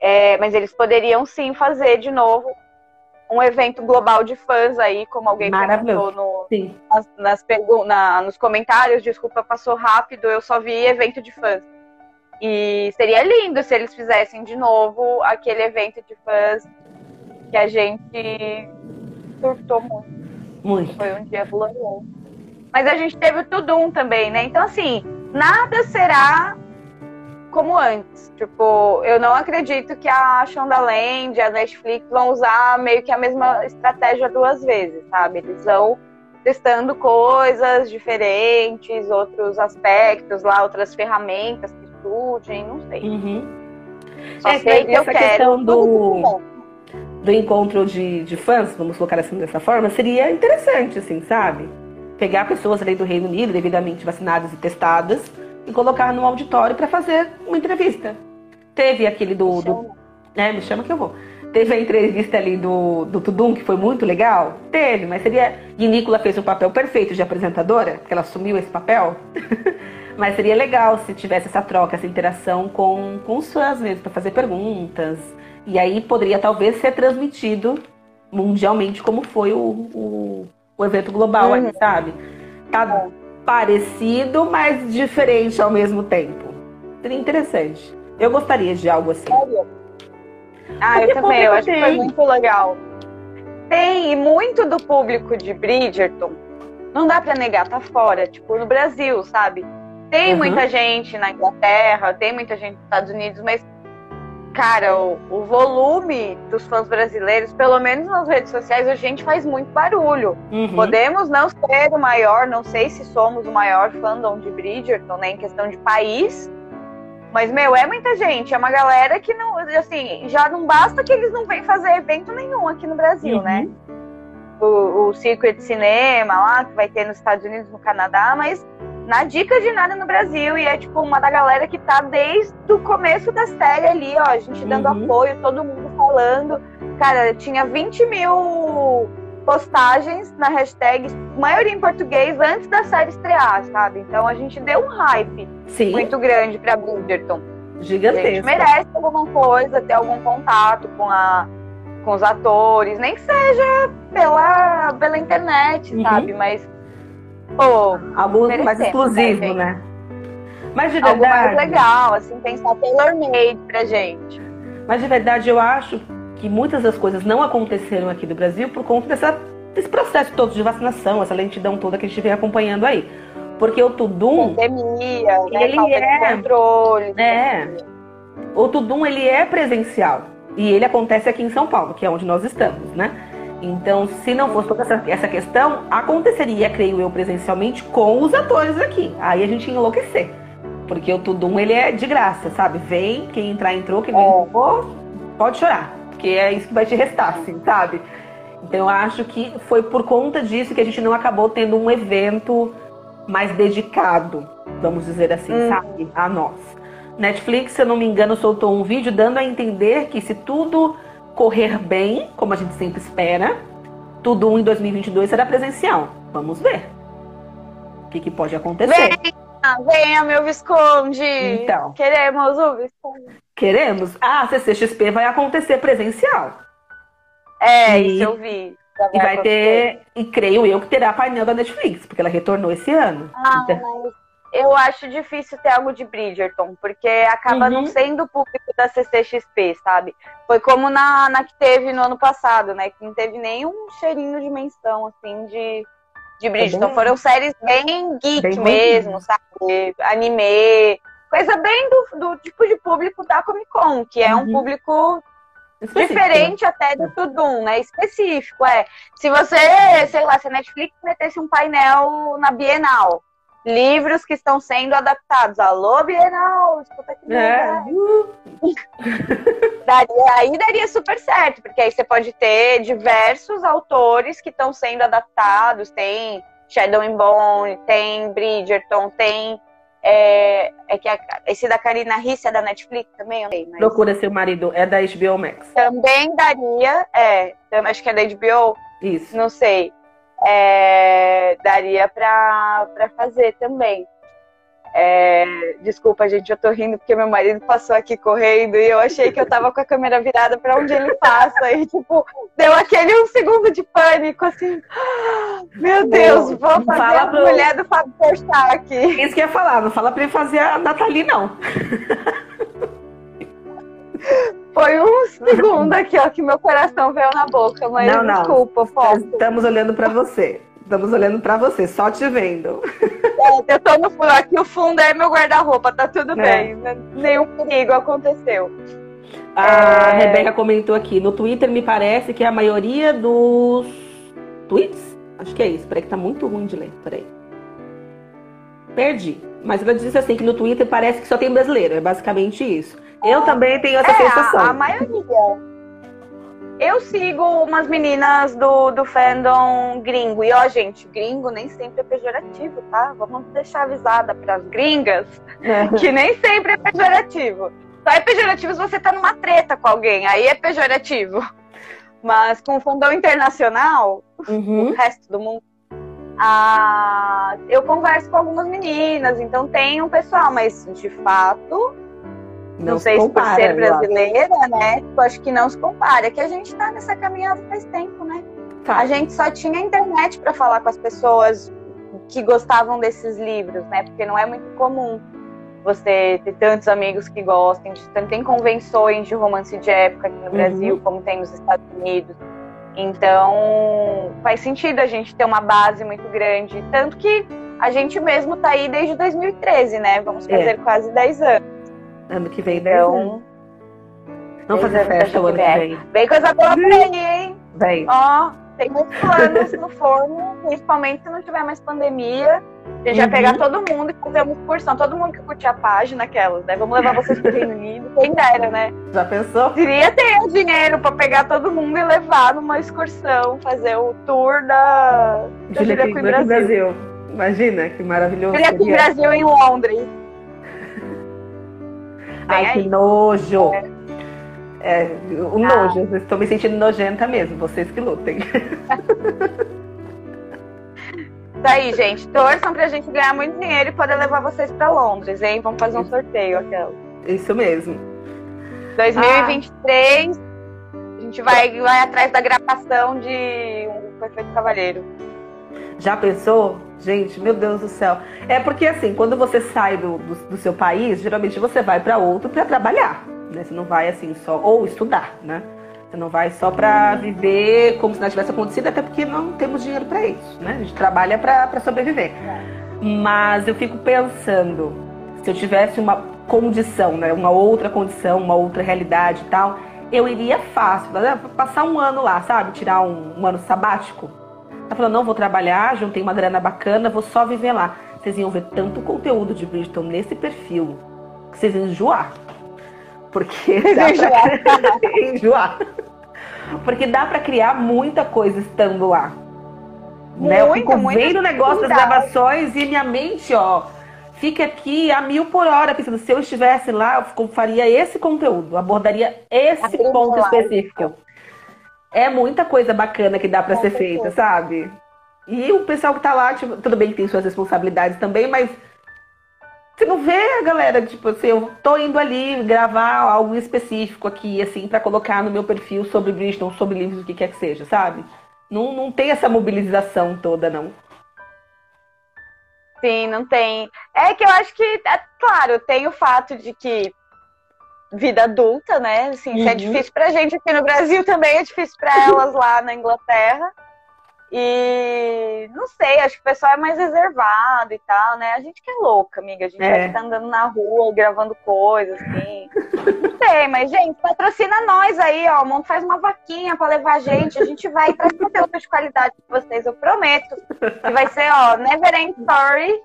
É, mas eles poderiam sim fazer de novo um evento global de fãs aí, como alguém perguntou no, nas, nas na, nos comentários, desculpa, passou rápido, eu só vi evento de fãs. E seria lindo se eles fizessem de novo aquele evento de fãs que a gente surtou muito. Muito. Foi um dia glorioso. Mas a gente teve o Tudum também, né? Então, assim, nada será como antes. Tipo, eu não acredito que a Shondaland e a Netflix vão usar meio que a mesma estratégia duas vezes, sabe? Eles vão testando coisas diferentes, outros aspectos lá, outras ferramentas que surgem, não sei. Uhum. Só é, sei que essa eu questão do, do encontro de, de fãs, vamos colocar assim dessa forma, seria interessante, assim, sabe? Pegar pessoas ali do Reino Unido, devidamente vacinadas e testadas, e colocar no auditório para fazer uma entrevista. Teve aquele do. do é, me chama que eu vou. Teve a entrevista ali do, do Tudum, que foi muito legal? Teve, mas seria. E Nicola fez um papel perfeito de apresentadora, que ela assumiu esse papel. mas seria legal se tivesse essa troca, essa interação com, com os fãs mesmo, para fazer perguntas. E aí poderia talvez ser transmitido mundialmente como foi o, o, o evento global Uhum. aí, sabe? Tá parecido, mas diferente ao mesmo tempo. Seria interessante. Eu gostaria de algo assim. Ah, eu Porque também, eu acho que foi tem. muito legal. Tem, e muito do público de Bridgerton, não dá pra negar, tá fora, tipo, no Brasil, sabe? Tem Uhum. muita gente na Inglaterra, tem muita gente nos Estados Unidos, mas, cara, o, o volume dos fãs brasileiros, pelo menos nas redes sociais, a gente faz muito barulho. Uhum. Podemos não ser o maior, não sei se somos o maior fandom de Bridgerton, né, em questão de país. Mas, meu, é muita gente. É uma galera que não. Assim, já não basta que eles não vêm fazer evento nenhum aqui no Brasil, Uhum. né? O, o Secret Cinema lá, que vai ter nos Estados Unidos, no Canadá, mas na dica de nada no Brasil. E é tipo uma da galera que tá desde o começo da série ali, ó. A gente dando Uhum. apoio, todo mundo falando. Cara, tinha 20 mil postagens na hashtag, maioria em português, antes da série estrear, sabe? Então a gente deu um hype Sim, muito grande pra Bridgerton. A gente gigantesco. merece alguma coisa, ter algum contato com, a, com os atores, nem que seja pela, pela internet, Uhum. sabe? Mas, pô, Algo mais Merecemos, exclusivo, né, né? Mas de algo mais verdade, legal, assim, pensar tailor-made pra gente. mas de verdade eu acho que muitas das coisas não aconteceram aqui do Brasil por conta dessa, desse processo todo de vacinação, essa lentidão toda que a gente vem acompanhando aí. Porque o Tudum, Pandemia, né? Ele é. controle. É. o Tudum ele é presencial e ele acontece aqui em São Paulo, que é onde nós estamos, né? Então, se não fosse toda essa, essa questão, aconteceria, creio eu, presencialmente com os atores aqui. Aí a gente ia enlouquecer. Porque o Tudum, ele é de graça, sabe? Vem, quem entrar, entrou, quem não É. entrou, pode chorar. Porque é isso que vai te restar, assim, sabe? Então, eu acho que foi por conta disso que a gente não acabou tendo um evento mais dedicado, vamos dizer assim, Hum. sabe? A nós. Netflix, se eu não me engano, soltou um vídeo dando a entender que se tudo correr bem, como a gente sempre espera, tudo em 2022 será presencial. Vamos ver. O que, que pode acontecer? Ah, venha, meu Visconde! Então. Queremos o Visconde. Queremos? Ah, a CCXP vai acontecer presencial. É, E- isso eu vi. Já E vai acontecer. ter, e creio eu que terá painel da Netflix, porque ela retornou esse ano. Ah, Então, mas eu acho difícil ter algo de Bridgerton, porque acaba Uhum. não sendo o público da CCXP, sabe? Foi como na, na que teve no ano passado, né? Que não teve nenhum cheirinho de menção, assim, de, de Bridgerton. bem- Foram séries bem geek bem mesmo, sabe? Anime. Coisa bem do, do tipo de público da Comic Con, que é um Uhum. público específico, diferente até do Tudum, né? Específico, é. Se você, sei lá, se a Netflix metesse um painel na Bienal, livros que estão sendo adaptados. Alô, Bienal, escuta aqui. né? É. Daria, aí daria super certo, porque aí você pode ter diversos autores que estão sendo adaptados. Tem Shadow and Bone, tem Bridgerton, tem. É, é que a- esse da Karina Risse é da Netflix também, eu sei, mas Procura seu marido, é da HBO Max. também daria, é, acho que é da HBO, Isso. não sei, é, daria pra fazer também. É, desculpa, gente, eu tô rindo porque meu marido passou aqui correndo e eu achei que eu tava com a câmera virada pra onde ele passa e, tipo, deu aquele um segundo de pânico, assim. "Ah, Meu Deus, vou fazer fala a pro- mulher do Fábio Porchat aqui. Isso que ia falar, não fala pra ele fazer a Nathalie, não. Foi um segundo aqui, ó, que meu coração veio na boca, mas Não, não. desculpa, foco. Estamos olhando pra você. Estamos olhando pra você, só te vendo. Eu tô no fundo, aqui o fundo é meu guarda-roupa, tá tudo É. bem. né? Nenhum perigo aconteceu. A É. Rebeca comentou aqui, no Twitter me parece que a maioria dos tweets, acho que é isso, peraí que tá muito ruim de ler, peraí. Perdi. Mas ela disse assim que no Twitter parece que só tem brasileiro, é basicamente isso. Eu também tenho essa É, sensação. a, a maioria. Eu sigo umas meninas do, do fandom gringo. E ó, gente, gringo nem sempre é pejorativo, tá? Vamos deixar avisada pras gringas É. que nem sempre é pejorativo. Só é pejorativo se você tá numa treta com alguém, aí é pejorativo. Mas com o fandom internacional, Uhum. o resto do mundo. Ah, eu converso com algumas meninas, então tem um pessoal, mas de fato Não, não sei se por ser brasileira, né? Eu acho que não se compara. É que a gente tá nessa caminhada faz tempo, né? Tá. A gente só tinha internet para falar com as pessoas que gostavam desses livros, né? Porque não é muito comum você ter tantos amigos que gostem. Tem convenções de romance de época aqui no uhum. Brasil, como tem nos Estados Unidos. Então, faz sentido a gente ter uma base muito grande. Tanto que a gente mesmo tá aí desde 2013, né? Vamos fazer é. quase 10 anos. Ano que vem, 10 então, anos. Vamos fazer festa o ano que vem. Vem coisa boa por aí, hein? Vem. Ó, tem muitos planos no forno, principalmente se não tiver mais pandemia. A gente uhum. vai pegar todo mundo e fazer uma excursão. Todo mundo que curte a página, aquelas, né? Vamos levar vocês pro Reino Unido. Quem dera, né? Já pensou? Queria ter o dinheiro pra pegar todo mundo e levar numa excursão, fazer o tour da, da Julia Brasil. Brasil. Imagina que maravilhoso. Queen Brasil em Londres. Ai, que nojo! É. O ah. nojo, estou me sentindo nojenta mesmo, vocês que lutem. Daí, gente, torçam pra gente ganhar muito dinheiro e poder levar vocês pra Londres, hein? Vamos fazer um sorteio, aquela. Isso mesmo. 2023, ah. a gente vai, vai atrás da gravação de Um Perfeito Cavaleiro. Já pensou? Gente, meu Deus do céu. É porque assim, quando você sai do, do, do seu país, geralmente você vai para outro para trabalhar. Né? Você não vai assim só, ou estudar, né? Você não vai só para viver como se nada tivesse acontecido, até porque não temos dinheiro para isso, né? A gente trabalha para sobreviver. Mas eu fico pensando, se eu tivesse uma condição, né? Uma outra condição, uma outra realidade e tal, eu iria fácil, passar um ano lá, sabe? Tirar um, um ano sabático. Tá falando, não, vou trabalhar, juntei uma grana bacana, vou só viver lá. Vocês iam ver tanto conteúdo de Bridgeton nesse perfil que vocês iam enjoar. Porque dá enjoar. Pra... enjoar. Porque dá para criar muita coisa estando lá. Muito, né? Eu fico vendo o negócio das gravações e minha mente, ó, fica aqui a mil por hora, pensando, se eu estivesse lá, eu faria esse conteúdo, abordaria esse ponto específico. É muita coisa bacana que dá para ser feita, sabe? E o pessoal que tá lá, tipo, tudo bem que tem suas responsabilidades também, mas você não vê a galera, tipo assim, eu tô indo ali gravar algo específico aqui, assim, para colocar no meu perfil sobre Bridgeton, sobre livros, o que quer que seja, sabe? Não, não tem essa mobilização toda, não. Sim, não tem. É que eu acho que, é, claro, tem o fato de que vida adulta, né? Assim, uhum. é difícil pra gente aqui no Brasil, também é difícil para elas lá na Inglaterra. E não sei, acho que o pessoal é mais reservado e tal, né? A gente que é louca, amiga. A gente é. tá andando na rua, gravando coisas, assim. não sei, mas, gente, patrocina nós aí, ó. O mundo faz uma vaquinha pra levar a gente. A gente vai trazer conteúdo de qualidade pra vocês, eu prometo. Que vai ser, ó, Never End Story.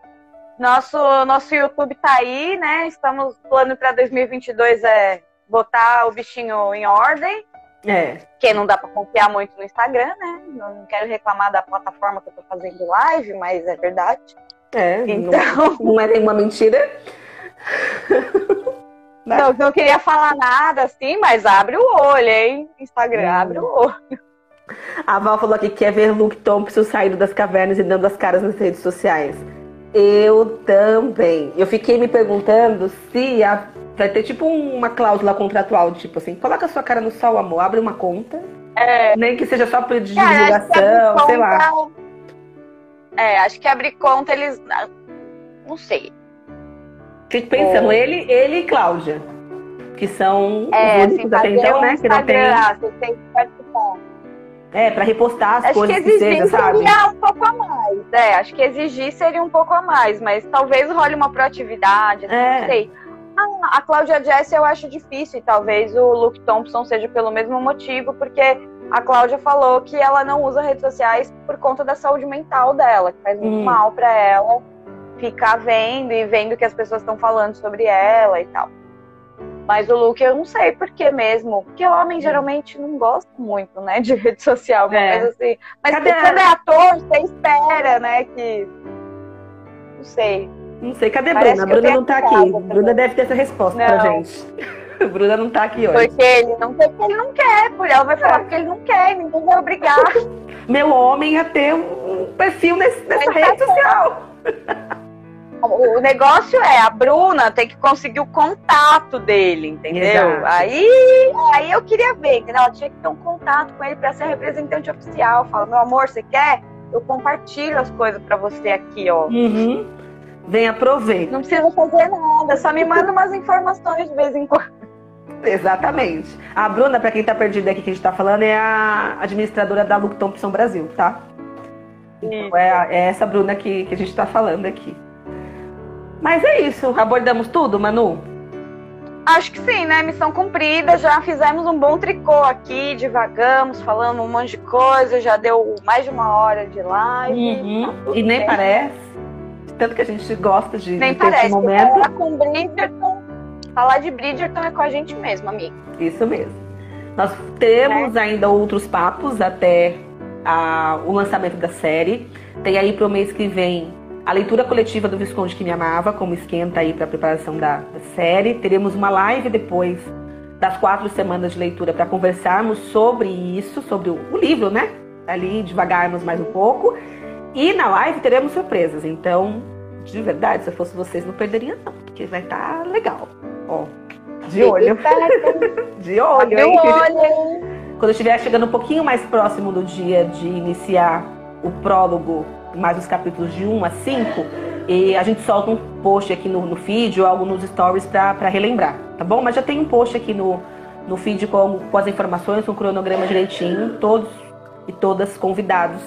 Nosso, nosso YouTube tá aí, né? Estamos, plano pra 2022 é botar o bichinho em ordem. É. Porque não dá para confiar muito no Instagram, né? Não quero reclamar da plataforma que eu tô fazendo live, mas é verdade. É, então... não, não é nenhuma mentira. Não, não queria falar nada assim, mas abre o olho, hein? Instagram, hum. abre o olho. A Val falou aqui que quer ver Luke Thompson saindo das cavernas e dando as caras nas redes sociais. Eu também. Eu fiquei me perguntando se a Vai ter tipo uma cláusula contratual, tipo assim, coloca sua cara no sol, amor, abre uma conta. É. Nem que seja só por divulgação, conta, sei lá. É, acho que abrir conta eles. Não sei. Fico pensando, é. ele, ele e Cláudia. Que são é, os únicos até então, né? Que não tem. Ah, você tem que. É, para repostar as acho coisas que, exigir que seja, sabe? seria um pouco a mais. É, acho que exigir seria um pouco a mais, mas talvez role uma proatividade, assim, é. não sei. Ah, a Cláudia Jess eu acho difícil, e talvez o Luke Thompson seja pelo mesmo motivo, porque a Cláudia falou que ela não usa redes sociais por conta da saúde mental dela, que faz muito hum. mal para ela ficar vendo e vendo que as pessoas estão falando sobre ela e tal. Mas o Luke eu não sei por que mesmo. Porque o homem geralmente não gosta muito, né, de rede social, é. mas assim. Mas Cadê quando é ator, você espera, né, que. Não sei. Não sei, cadê a Bruna? A Bruna não tá aqui. Bruna deve ter essa resposta não. pra gente. Bruna não tá aqui hoje. Porque ele não quer, porque ele não quer. Por ela vai falar porque ele não quer, ninguém vai obrigar. Meu homem a ter um perfil nesse, nessa rede social. O negócio é, a Bruna tem que conseguir o contato dele, entendeu? Exato. Aí, aí eu queria ver, entendeu? Ela tinha que ter um contato com ele para ser representante oficial. Fala, meu amor, você quer? Eu compartilho as coisas para você aqui, ó. Uhum. Venha prover. Não precisa fazer nada, só me manda umas informações de vez em quando. Exatamente. A Bruna, para quem tá perdido aqui que a gente tá falando, é a administradora da Look Thompson Brasil, tá? Então, é, é essa Bruna que, que a gente tá falando aqui. Mas é isso. Abordamos tudo, Manu? Acho que sim, né? Missão cumprida. Já fizemos um bom tricô aqui, divagamos, falando um monte de coisa. Já deu mais de uma hora de live. Tá tudo E nem bem. parece. Tanto que a gente gosta de, Nem ter esse parece. momento. Falar com Bridgerton, falar de Bridgerton é com a gente mesmo, amigo. Isso mesmo. Nós temos ainda outros papos até a- o lançamento da série. Tem aí pro mês que vem a leitura coletiva do Visconde que me amava, como esquenta aí para a preparação da, da série. Teremos uma live depois das quatro semanas de leitura para conversarmos sobre isso, sobre o, o livro, né? Ali devagarmos mais um pouco. E na live teremos surpresas. Então, de verdade, se eu fosse vocês, não perderia não, porque vai estar legal. Ó, de olho, de olho, hein? o olho? Quando eu estiver chegando um pouquinho mais próximo do dia de iniciar o prólogo, mais os capítulos de 1 a 5, e a gente solta um post aqui no, no feed ou algo nos stories para relembrar, tá bom? Mas já tem um post aqui no, no feed com, com as informações, com o cronograma direitinho, todos e todas convidados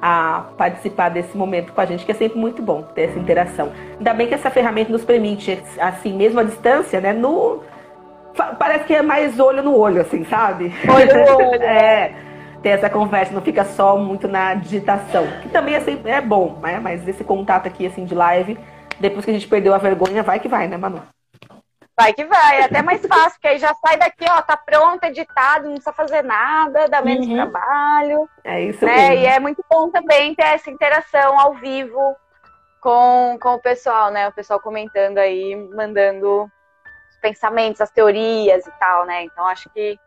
a participar desse momento com a gente, que é sempre muito bom ter essa interação. Ainda bem que essa ferramenta nos permite, assim, mesmo à distância, né? No, parece que é mais olho no olho, assim, sabe? Olho no olho. É, ter essa conversa, não fica só muito na digitação. Que também é, sempre, é bom, né? Mas esse contato aqui, assim, de live, depois que a gente perdeu a vergonha, vai que vai, né, Manu? Vai que vai, é até mais fácil, porque aí já sai daqui, ó, tá pronto, editado, não precisa fazer nada, dá menos Uhum. trabalho. É isso né? mesmo. E é muito bom também ter essa interação ao vivo com, com o pessoal, né? O pessoal comentando aí, mandando os pensamentos, as teorias e tal, né? Então acho que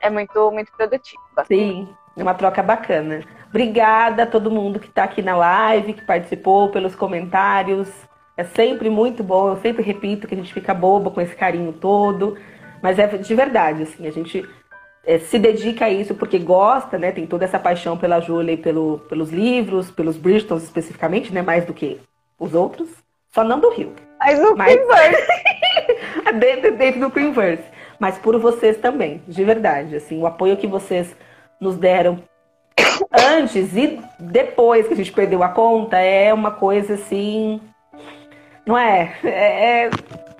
é muito, muito produtivo. Sim, é uma troca bacana. Obrigada a todo mundo que está aqui na live, que participou, pelos comentários. É sempre muito bom. Eu sempre repito que a gente fica boba com esse carinho todo. Mas é de verdade, assim, a gente é, se dedica a isso porque gosta, né? Tem toda essa paixão pela Júlia e pelo, pelos livros, pelos Bridgetons especificamente, né? Mais do que os outros. Só não do Rio. Mas o Mas- dentro, dentro do Queenverse. Mas por vocês também, de verdade. Assim, o apoio que vocês nos deram antes e depois que a gente perdeu a conta é uma coisa assim. Não é? É. é-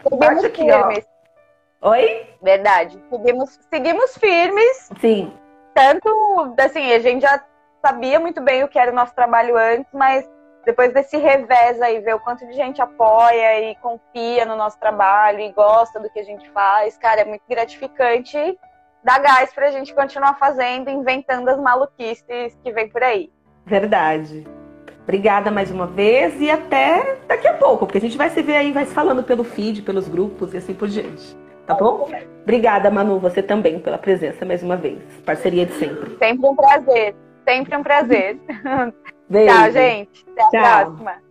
seguimos aqui, ó. firmes. Oi? Verdade. Seguimos, seguimos firmes. Sim, Tanto, assim, a gente já sabia muito bem o que era o nosso trabalho antes, mas depois desse revés aí, ver o quanto de gente apoia e confia no nosso trabalho e gosta do que a gente faz, cara, é muito gratificante dá gás pra gente continuar fazendo, inventando as maluquices que vem por aí. verdade. Obrigada mais uma vez e até daqui a pouco, porque a gente vai se ver aí, vai se falando pelo feed, pelos grupos e assim por diante. Tá bom? Obrigada, Manu, você também pela presença mais uma vez. Parceria de sempre. Sempre um prazer. Sempre um prazer. Beijo. Tchau, gente. Até a Tchau. próxima.